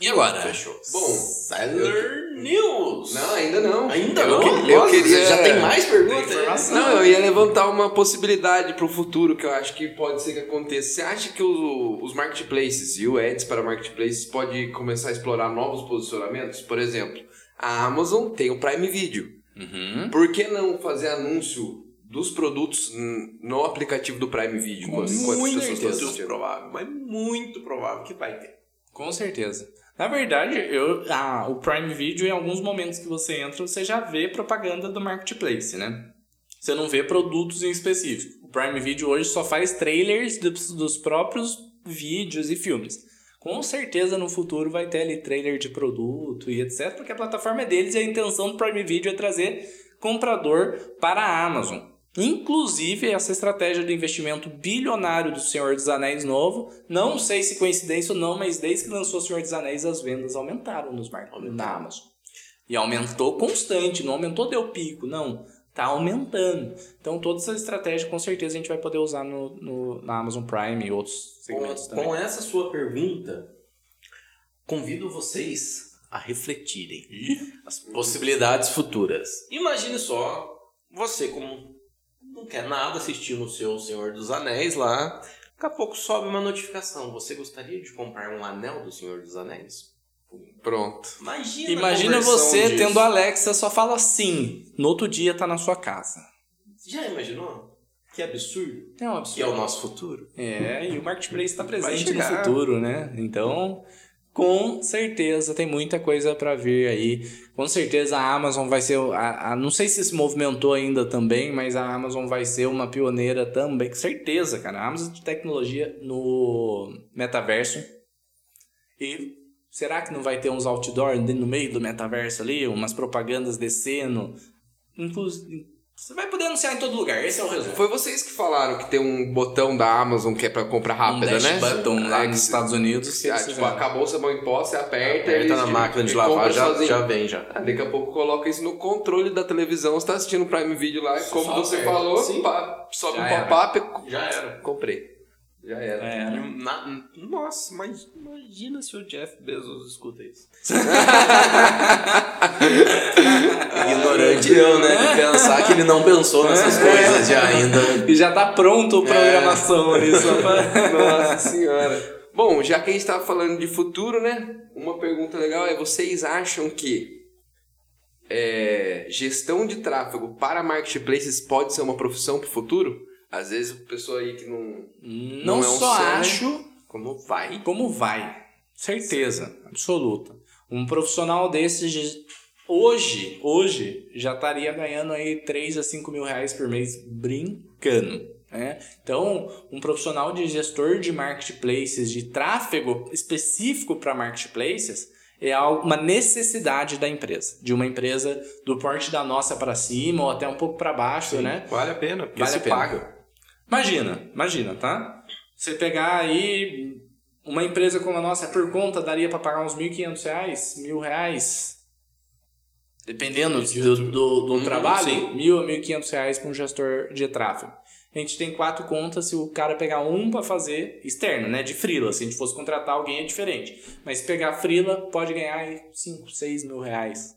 E agora? Fechou. Bom, Seller News. Não, ainda não. Ainda eu, não? que- Eu Nossa, queria. Já tem mais perguntas? informação. Não, eu ia levantar uma possibilidade para o futuro que eu acho que pode ser que aconteça. Você acha que o- os marketplaces e o ads para marketplaces pode começar a explorar novos posicionamentos? Por exemplo, a Amazon tem o Prime Video. Uhum. Por que não fazer anúncio dos produtos no aplicativo do Prime Video enquanto, enquanto as Muito pessoas estão assistindo? provável, mas muito provável que vai ter. Com certeza. Na verdade, eu, ah, o Prime Video, em alguns momentos que você entra, você já vê propaganda do Marketplace, né? Você não vê produtos em específico. O Prime Video hoje só faz trailers dos, dos próprios vídeos e filmes. Com certeza no futuro vai ter ali trailer de produto e etc, porque a plataforma é deles e a intenção do Prime Video é trazer comprador para a Amazon. Inclusive, essa estratégia do investimento bilionário do Senhor dos Anéis novo, não sei se coincidência ou não, mas desde que lançou o Senhor dos Anéis, as vendas aumentaram nos mar... na Amazon. E aumentou constante, não aumentou deu pico, não. Tá aumentando. Então, toda essa estratégia, com certeza, a gente vai poder usar no, no- na Amazon Prime e outros segmentos Com, também. com essa sua pergunta, convido vocês a refletirem as possibilidades futuras. Imagine só, você como não quer nada assistindo o seu Senhor dos Anéis lá, daqui a pouco sobe uma notificação. Você gostaria de comprar um anel do Senhor dos Anéis? Pronto. Imagina, Imagina você disso. tendo a Alexa, só fala sim. No outro dia tá na sua casa. Já imaginou? Que absurdo. É um Que absurdo. é o nosso futuro. É, e o Marketplace está presente no futuro, né? Então, com certeza tem muita coisa para vir aí. Com certeza a Amazon vai ser. A, a- não sei se se movimentou ainda também, mas a Amazon vai ser uma pioneira também. Com certeza, cara. A Amazon de tecnologia no metaverso. E será que não vai ter uns outdoor no meio do metaverso ali? Umas propagandas descendo? Inclusive. Você vai poder anunciar em todo lugar, esse é o resumo. Foi vocês que falaram que tem um botão da Amazon que é pra compra rápida, um dash né? button lá É, nos Estados Unidos. que Ah, tipo, acabou o sabão em pó, você aperta, Aperta na máquina de lavar, já, sozinho. já vem já. Ah, daqui a pouco coloca isso no controle da televisão, você tá assistindo o Prime Video lá, como Só você aperta. falou, Sim. pá, sobe Já um pop-up, Já era. comprei. Já era. É? Na- nossa, mas imagina se o Jeff Bezos escuta isso. Ignorante eu, né? De pensar que ele não pensou nessas coisas já ainda. E já tá pronto a programação ali só pra... Nossa senhora. Bom, já que a gente tava falando de futuro, né? Uma pergunta legal é: vocês acham que é, gestão de tráfego para marketplaces pode ser uma profissão pro futuro? Às vezes a pessoa aí que não. Não, Não é um só acho Como vai? como vai. Certeza, absoluta. Um profissional desses de- hoje, hoje já estaria ganhando aí 3 a 5 mil reais por mês brincando. Né? Então, um profissional de gestor de marketplaces, de tráfego específico para marketplaces, é uma necessidade da empresa, de uma empresa do porte da nossa para cima ou até um pouco para baixo, né? Vale a pena, Vale a pena. paga. Imagina, imagina, tá? Você pegar aí Uma empresa como a nossa, por conta, daria para pagar uns 1.500 reais, mil reais, dependendo do, do, do Hum, trabalho, sim. mil a 1.500 reais para um gestor de tráfego. A gente tem quatro contas, se o cara pegar um para fazer externo, né, de freela, se a gente fosse contratar alguém é diferente. Mas se pegar freela, pode ganhar aí 5, 6 mil reais.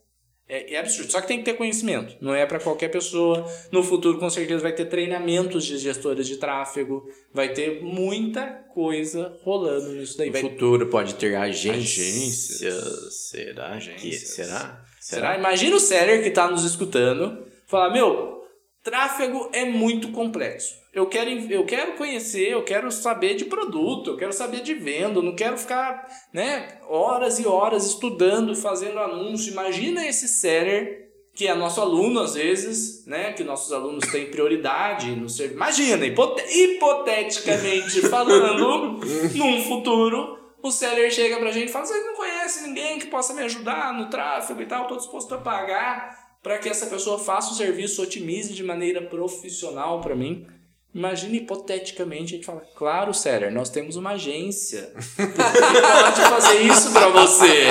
É, é absurdo. Só que tem que ter conhecimento. Não é para qualquer pessoa. No futuro, com certeza, vai ter treinamentos de gestores de tráfego. Vai ter muita coisa rolando nisso daí. No Vai... futuro pode ter agências. Agências. Será? que- Agências. será? Será? Imagina o seller que está nos escutando falar: Meu, tráfego é muito complexo. Eu quero, eu quero conhecer, eu quero saber de produto, eu quero saber de venda, não quero ficar né, horas e horas estudando, fazendo anúncio. Imagina esse seller que é nosso aluno às vezes, né? Que nossos alunos têm prioridade no serviço. Imagina, hipote- hipoteticamente falando, num futuro, o seller chega pra gente e fala: Você não conhece ninguém que possa me ajudar no tráfego e tal? Estou disposto a pagar para que essa pessoa faça o serviço, otimize de maneira profissional para mim. Imagina hipoteticamente a gente fala: Claro, seller, nós temos uma agência que pode fazer isso para você.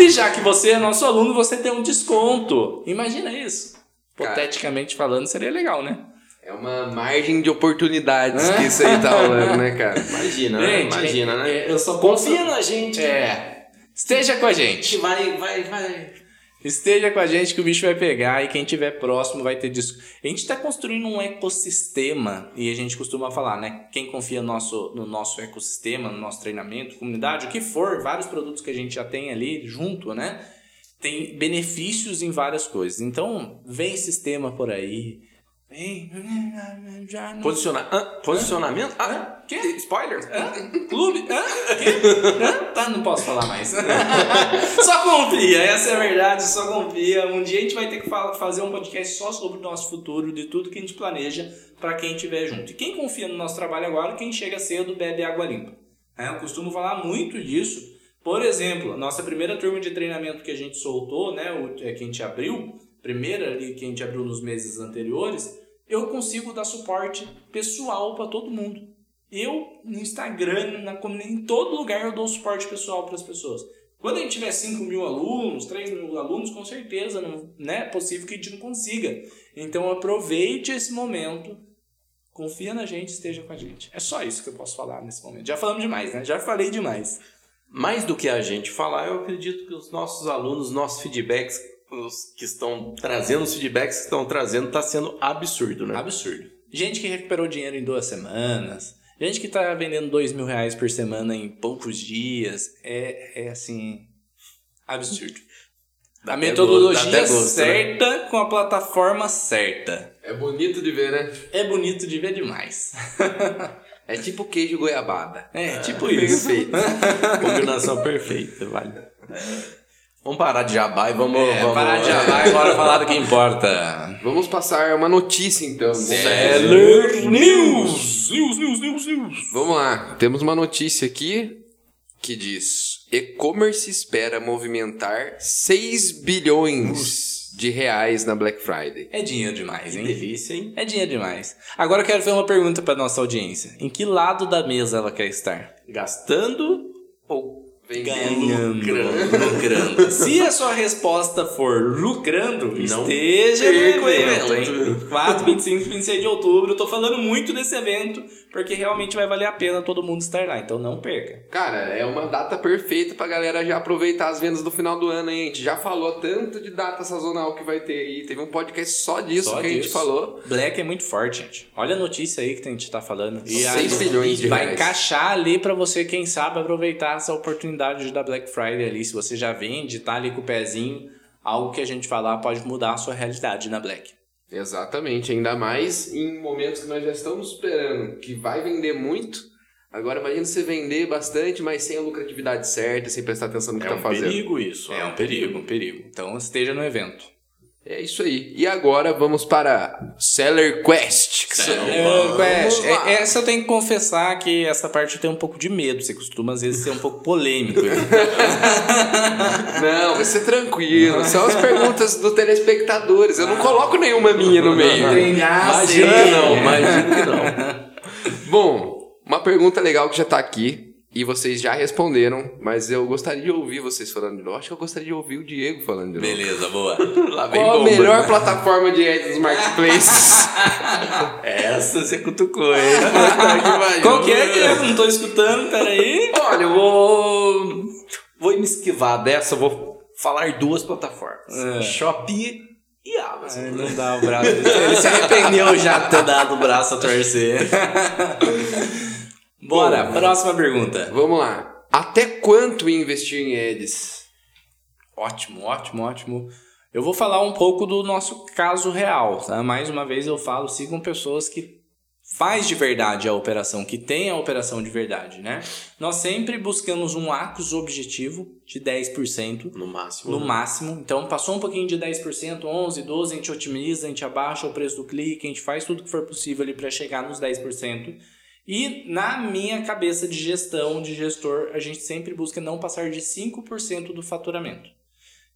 E já que você é nosso aluno, você tem um desconto. Imagina isso. Cara. Hipoteticamente falando, seria legal, né? É uma margem de oportunidades que isso aí tá rolando, né, cara? Imagina, né? Gente, Imagina, né? é, eu só Confia posso- na gente. É. Esteja com a A gente. gente vai, vai, vai. Esteja com a gente que o bicho vai pegar e quem tiver próximo vai ter disso. A gente está construindo um ecossistema e a gente costuma falar, né? Quem confia no nosso, no nosso ecossistema, no nosso treinamento, comunidade, o que for, vários produtos que a gente já tem ali junto, né? Tem benefícios em várias coisas. Então, vem sistema por aí. Já não Posiciona... Hã? Posicionamento? Ah, Quê? spoiler? Hã? Clube? Quê? Hã? Tá, não posso falar mais. só confia, essa é a verdade, só confia. Um dia a gente vai ter que fa- fazer um podcast só sobre o nosso futuro, de tudo que a gente planeja para quem estiver junto. E quem confia no nosso trabalho agora, quem chega cedo bebe água limpa. É, eu costumo falar muito disso. Por exemplo, a nossa primeira turma de treinamento que a gente soltou, né, é, que a gente abriu, primeira ali que a gente abriu nos meses anteriores, eu consigo dar suporte pessoal para todo mundo. Eu, no Instagram, na em todo lugar eu dou suporte pessoal para as pessoas. Quando a gente tiver 5 mil alunos, 3 mil alunos, com certeza não né, é possível que a gente não consiga. Então aproveite esse momento, confia na gente, esteja com a gente. É só isso que eu posso falar nesse momento. Já falamos demais, né? Já falei demais. Mais do que a gente falar, eu acredito que os nossos alunos, nossos feedbacks, os que estão trazendo, os feedbacks que estão trazendo, tá sendo absurdo, né? Absurdo. Gente que recuperou dinheiro em duas semanas. Gente que tá vendendo dois mil reais por semana em poucos dias. É, é assim. Absurdo. Dá a metodologia gosto, né? certa com a plataforma certa. É bonito de ver, né? É bonito de ver demais. É tipo queijo goiabada. É, tipo isso. Perfeito. Combinação perfeita, vale. Vamos parar de jabá e vamos. É, vamos parar de jabar e agora falar do que importa. Vamos passar uma notícia então. Seller News! News, news, news, news. Vamos lá. Temos uma notícia aqui que diz: E-commerce espera movimentar 6 bilhões de reais na Black Friday. É dinheiro demais, Que hein? delícia, hein? É dinheiro demais. Agora eu quero fazer uma pergunta para nossa audiência. Em que lado da mesa ela quer estar? Gastando ou Vendendo. Lucrando. lucrando. Se a sua resposta for lucrando, Não esteja no evento, hein? 4, 25, 26 de outubro. Eu tô falando muito desse evento, porque realmente vai valer a pena todo mundo estar lá. Então não perca. Cara, é uma data perfeita pra galera já aproveitar as vendas do final do ano, hein? A gente já falou tanto de data sazonal que vai ter aí. Teve um podcast só disso Só que a gente disso. falou. Black é muito forte, gente. Olha a notícia aí que a gente tá falando. E a- 6 bilhões de vai reais. encaixar ali pra você, quem sabe, aproveitar essa oportunidade da Black Friday ali. Se você já vende, tá ali com o pezinho, algo que a gente falar pode mudar a sua realidade na Black. Exatamente, ainda mais em momentos que nós já estamos esperando que vai vender muito. Agora imagina você vender bastante, mas sem a lucratividade certa, sem prestar atenção no que É tá um fazendo. perigo isso. É um perigo, um perigo. Então esteja no evento. É isso aí. E agora vamos para Seller Quest. São- É, Quest, é- essa eu tenho que confessar que essa parte eu tenho um pouco de medo. Você costuma às vezes ser um pouco polêmico. Não, vai ser tranquilo. São as perguntas dos telespectadores. Eu não coloco nenhuma minha no meio. Treinar, Imagina que não, imagina que não. Bom, uma pergunta legal que já tá aqui. E vocês já responderam, mas eu gostaria de ouvir vocês falando de novo. Acho que eu gostaria de ouvir o Diego falando de novo. Beleza, boa. Lá vem Qual a bomba, melhor né? plataforma de ads dos marketplaces? Essa você cutucou, hein? Qual que é, Diego? Não tô escutando, peraí. Olha, eu vou. Vou me esquivar dessa, eu vou falar duas plataformas: É. Shopee e Amazon. Ai, não dá o braço. Ele se arrependeu já de ter dado o braço a torcer. Bora, próxima pergunta. Vamos lá. Até quanto investir em ads? Ótimo, ótimo, ótimo. Eu vou falar um pouco do nosso caso real, tá? Mais uma vez eu falo, sigam pessoas que faz de verdade a operação, que tem a operação de verdade, né? Nós sempre buscamos um ACOS objetivo de 10%, No máximo. no né? máximo. Então, passou um pouquinho de 10%, 11, 12, a gente otimiza, a gente abaixa o preço do clique, a gente faz tudo que for possível ali para chegar nos 10%. E na minha cabeça de gestão, de gestor, a gente sempre busca não passar de 5% do faturamento.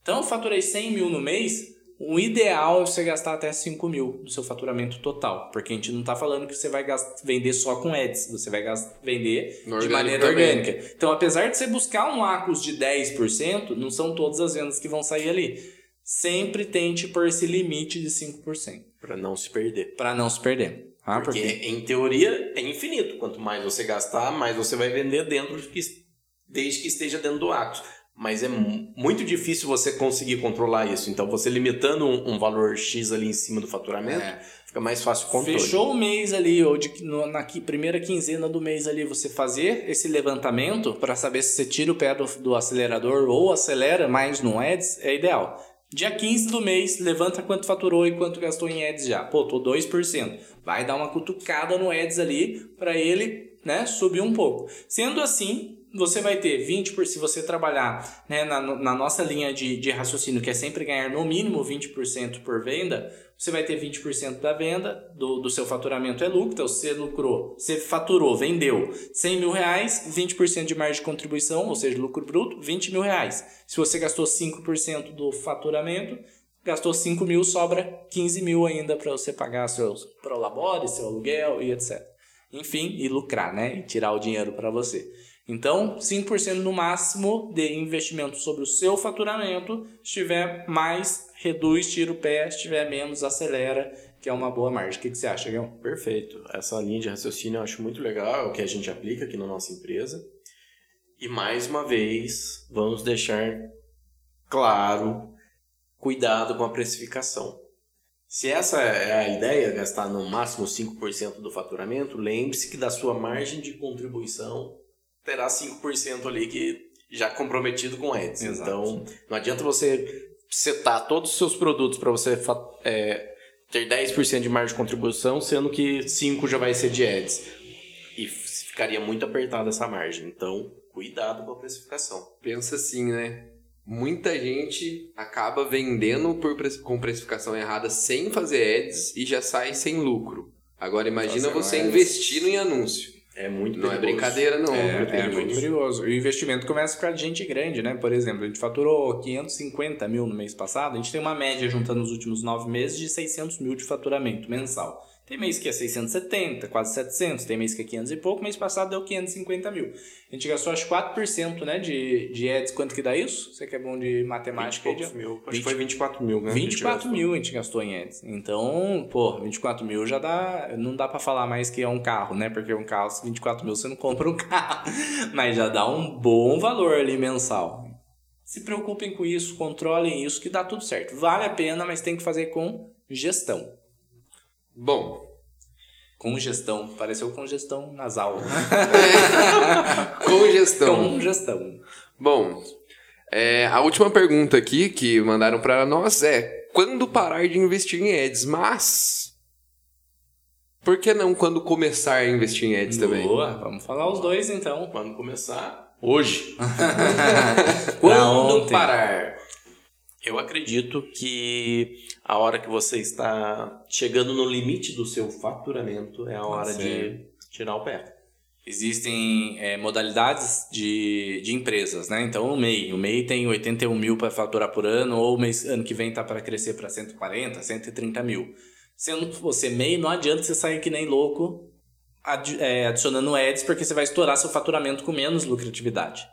Então, eu faturei 100 mil no mês, o ideal é você gastar até 5 mil do seu faturamento total. Porque a gente não está falando que você vai vender só com ads, você vai vender No de maneira também. orgânica. Então, apesar de você buscar um ACOS de 10%, não são todas as vendas que vão sair ali. Sempre tente por esse limite de 5%, Pra não se perder. para não se perder. Tá? Porque, em teoria, é infinito. Quanto mais você gastar, mais você vai vender dentro de que, desde que esteja dentro do Acos. Mas é mu- muito difícil você conseguir controlar isso. Então, você limitando um, um valor X ali em cima do faturamento, É. fica mais fácil o controle. Fechou o mês ali, ou de, no- na primeira quinzena do mês ali, você fazer esse levantamento para saber se você tira o pé do, do acelerador ou acelera mais no Ads, é ideal. Dia 15 do mês, levanta quanto faturou e quanto gastou em Ads já. Pô, tô 2%. Vai dar uma cutucada no Ads ali para ele né, subir um pouco. Sendo assim, você vai ter 20%, se você trabalhar né, na, na nossa linha de, de raciocínio, que é sempre ganhar no mínimo 20% por venda, você vai ter 20% da venda, do, do seu faturamento é lucro, então você lucrou, você faturou, vendeu 100 mil reais, 20% de margem de contribuição, ou seja, lucro bruto, 20 mil reais. Se você gastou 5% do faturamento, gastou 5 mil, sobra 15 mil ainda para você pagar seus prolabore, seu aluguel e etc. Enfim, e lucrar, né? E tirar o dinheiro para você. Então, 5% no máximo de investimento sobre o seu faturamento. Se tiver mais, reduz, tira o pé. Se tiver menos, acelera, que é uma boa margem. O que, que você acha, Guilherme? Perfeito. Essa linha de raciocínio eu acho muito legal, é o que a gente aplica aqui na nossa empresa. E mais uma vez, vamos deixar claro, cuidado com a precificação. Se essa é a ideia, gastar no máximo 5% do faturamento, lembre-se que da sua margem de contribuição terá 5% ali que já comprometido com ads. Exato. Então, não adianta você setar todos os seus produtos para você é, ter 10% de margem de contribuição, sendo que 5 já vai ser de ads. E ficaria muito apertada essa margem. Então, cuidado com a precificação. Pensa assim, né? Muita gente acaba vendendo por com precificação errada sem fazer ads e já sai sem lucro. Agora imagina Fazendo você ads. investindo em anúncio. É muito Não é brincadeira, não. É, É é perigoso. muito perigoso. E o investimento começa a ficar de gente grande, né? Por exemplo, a gente faturou 550 mil no mês passado, a gente tem uma média juntando nos últimos nove meses de 600 mil de faturamento mensal. Tem mês que é 670, quase 700, tem mês que é 500 e pouco, mês passado deu 550 mil. A gente gastou acho 4% né, de, de ads, quanto que dá isso? Você que é bom de 20 matemática. e aí, de- mil. Acho 20 que foi 24 mil, né? 24 mil a gente gastou em ads. Então, pô, 24 mil já dá. Não dá pra falar mais que é um carro, né? Porque um carro, 24 mil você não compra um carro. Mas já dá um bom valor ali mensal. Se preocupem com isso, controlem isso, que dá tudo certo. Vale a pena, mas tem que fazer com gestão. Bom, Com gestão. Pareceu congestão nasal. congestão. com gestão. Bom, é, a última pergunta aqui que mandaram para nós é: quando parar de investir em ads? Mas. Por que não quando começar a investir em ads também? Boa, vamos falar os dois então. Quando começar? Hoje. Quando ontem. parar? Eu acredito que a hora que você está chegando no limite do seu faturamento é a hora Sim. de tirar o pé. Existem é, modalidades de, de empresas, né? Então o MEI, o MEI tem 81 mil para faturar por ano, ou o mês, ano que vem tá para crescer para 140, 130 mil. Sendo que você MEI, não adianta você sair que nem louco adi- é, adicionando ads porque você vai estourar seu faturamento com menos lucratividade.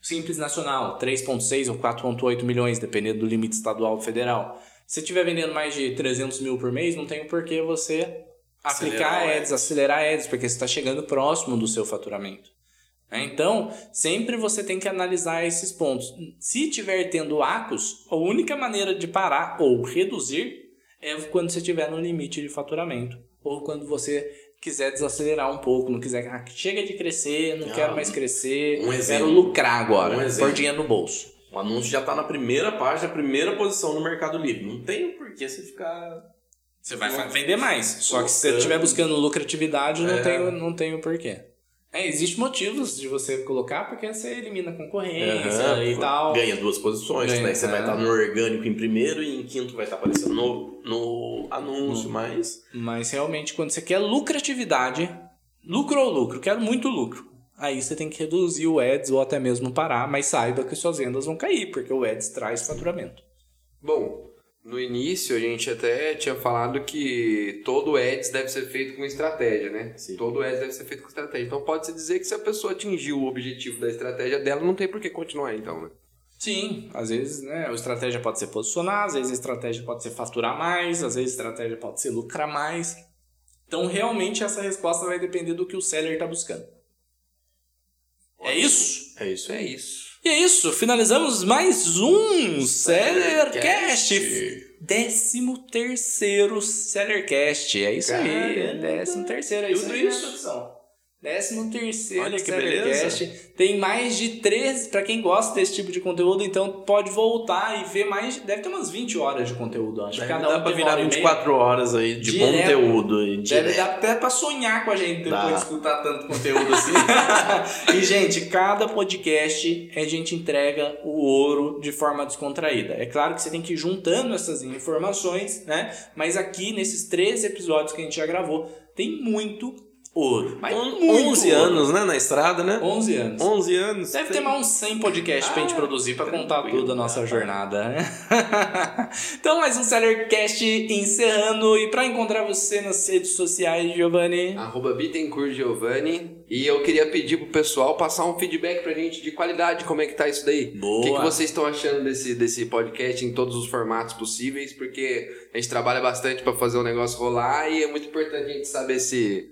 Simples Nacional, 3,6 ou 4,8 milhões, dependendo do limite estadual ou federal. Se estiver vendendo mais de 300 mil por mês, não tem por que você aplicar Acelerar ads, acelerar ads, porque você está chegando próximo do seu faturamento. né? Então, sempre você tem que analisar esses pontos. Se tiver tendo acos, a única maneira de parar ou reduzir é quando você estiver no limite de faturamento. Ou quando você quiser desacelerar um pouco, não quiser, ah, chega de crescer, não Ah, quero mais crescer, um quero exemplo. lucrar agora, Um exemplo. pôr dinheiro no bolso. O anúncio já tá na primeira página, primeira posição no Mercado Livre. Não tem por que você ficar. Você vai vender mais. Só que se você estiver buscando lucratividade, não É. tem, não tem o porquê. É, existe motivos de você colocar, porque você elimina concorrência Aham, e tal. Ganha duas posições, Ganha, daí você vai é. estar no orgânico em primeiro e em quinto vai estar aparecendo no, no anúncio, mas. Mas realmente, quando você quer lucratividade, lucro ou lucro, quero muito lucro. Aí você tem que reduzir o ads ou até mesmo parar, mas saiba que suas vendas vão cair, porque o ads traz faturamento. Bom, no início a gente até tinha falado que todo ads deve ser feito com estratégia, né? Sim. Todo ads deve ser feito com estratégia. Então pode-se dizer que se a pessoa atingiu o objetivo da estratégia dela, não tem por que continuar então, né? Sim, às vezes, né, a estratégia pode ser posicionar, às vezes a estratégia pode ser faturar mais, às vezes a estratégia pode ser lucrar mais. Então, realmente, essa resposta vai depender do que o seller está buscando. É isso? É isso É isso. E é isso, finalizamos mais um Sellercast. Décimo terceiro Sellercast. É isso aí, Caramba. décimo terceiro. É Tudo isso aí, isso? Décimo terceiro Olha que Sellercast. Tem mais de 13, pra quem gosta desse tipo de conteúdo, então pode voltar e ver mais, deve ter umas 20 horas de conteúdo, acho. Deve Cada dar um uma virar hora e meia. 24 horas aí de Direto. conteúdo. e Deve dar até pra sonhar com a gente depois Dá. de escutar tanto conteúdo assim. e, gente, cada podcast a gente entrega o ouro de forma descontraída. É claro que você tem que ir juntando essas informações, né? Mas aqui, nesses 13 episódios que a gente já gravou, tem muito ouro. Mas On- muito 11 ouro. anos, né, na estrada, né? 11 anos. 11 anos. Deve ter Tem- mais uns 100 podcasts pra gente Ah, produzir pra contar tudo a nossa jornada. né? então, mais um Sellercast encerrando. E pra encontrar você nas redes sociais, Giovanni. Arroba Bittencourt Giovanni. E eu queria pedir pro pessoal passar um feedback pra gente de qualidade, como é que tá isso daí. Boa. O que, que vocês estão achando desse, desse podcast em todos os formatos possíveis? Porque a gente trabalha bastante pra fazer o negócio rolar e é muito importante a gente saber se.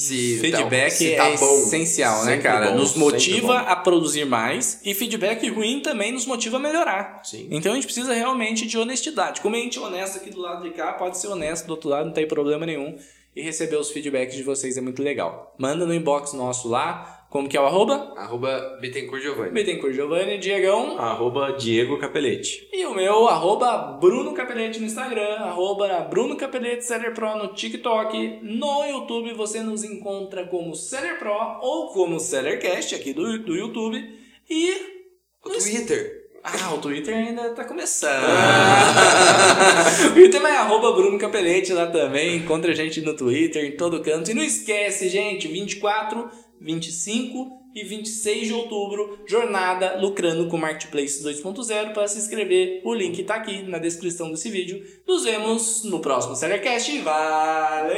Se Feedback se tá é bom. essencial, né, cara? bom, nos motiva a produzir mais e feedback ruim também nos motiva a melhorar. Sim. Então a gente precisa realmente de honestidade. Como a gente é honesto aqui do lado de cá, pode ser honesto do outro lado, não tem problema nenhum. E receber os feedbacks de vocês é muito legal. Manda no inbox nosso lá, como que é o arroba? Arroba Bittencourt Giovanni. Bittencourt Giovanni, Diegão. Arroba Diego Capelete. E o meu, arroba Bruno Capelete no Instagram, arroba Bruno Capelete Seller Pro no TikTok. No YouTube você nos encontra como Seller Pro ou como Sellercast aqui do, do YouTube. E. O Twitter. Ah, o Twitter ainda tá começando. o Twitter é arroba Bruno Capelete lá também. Encontra a gente no Twitter, em todo canto. E não esquece, gente, 24, 25 e 26 de outubro, jornada lucrando com Marketplace 2.0. Para se inscrever, o link tá aqui na descrição desse vídeo. Nos vemos no próximo Sellercast. Valeu!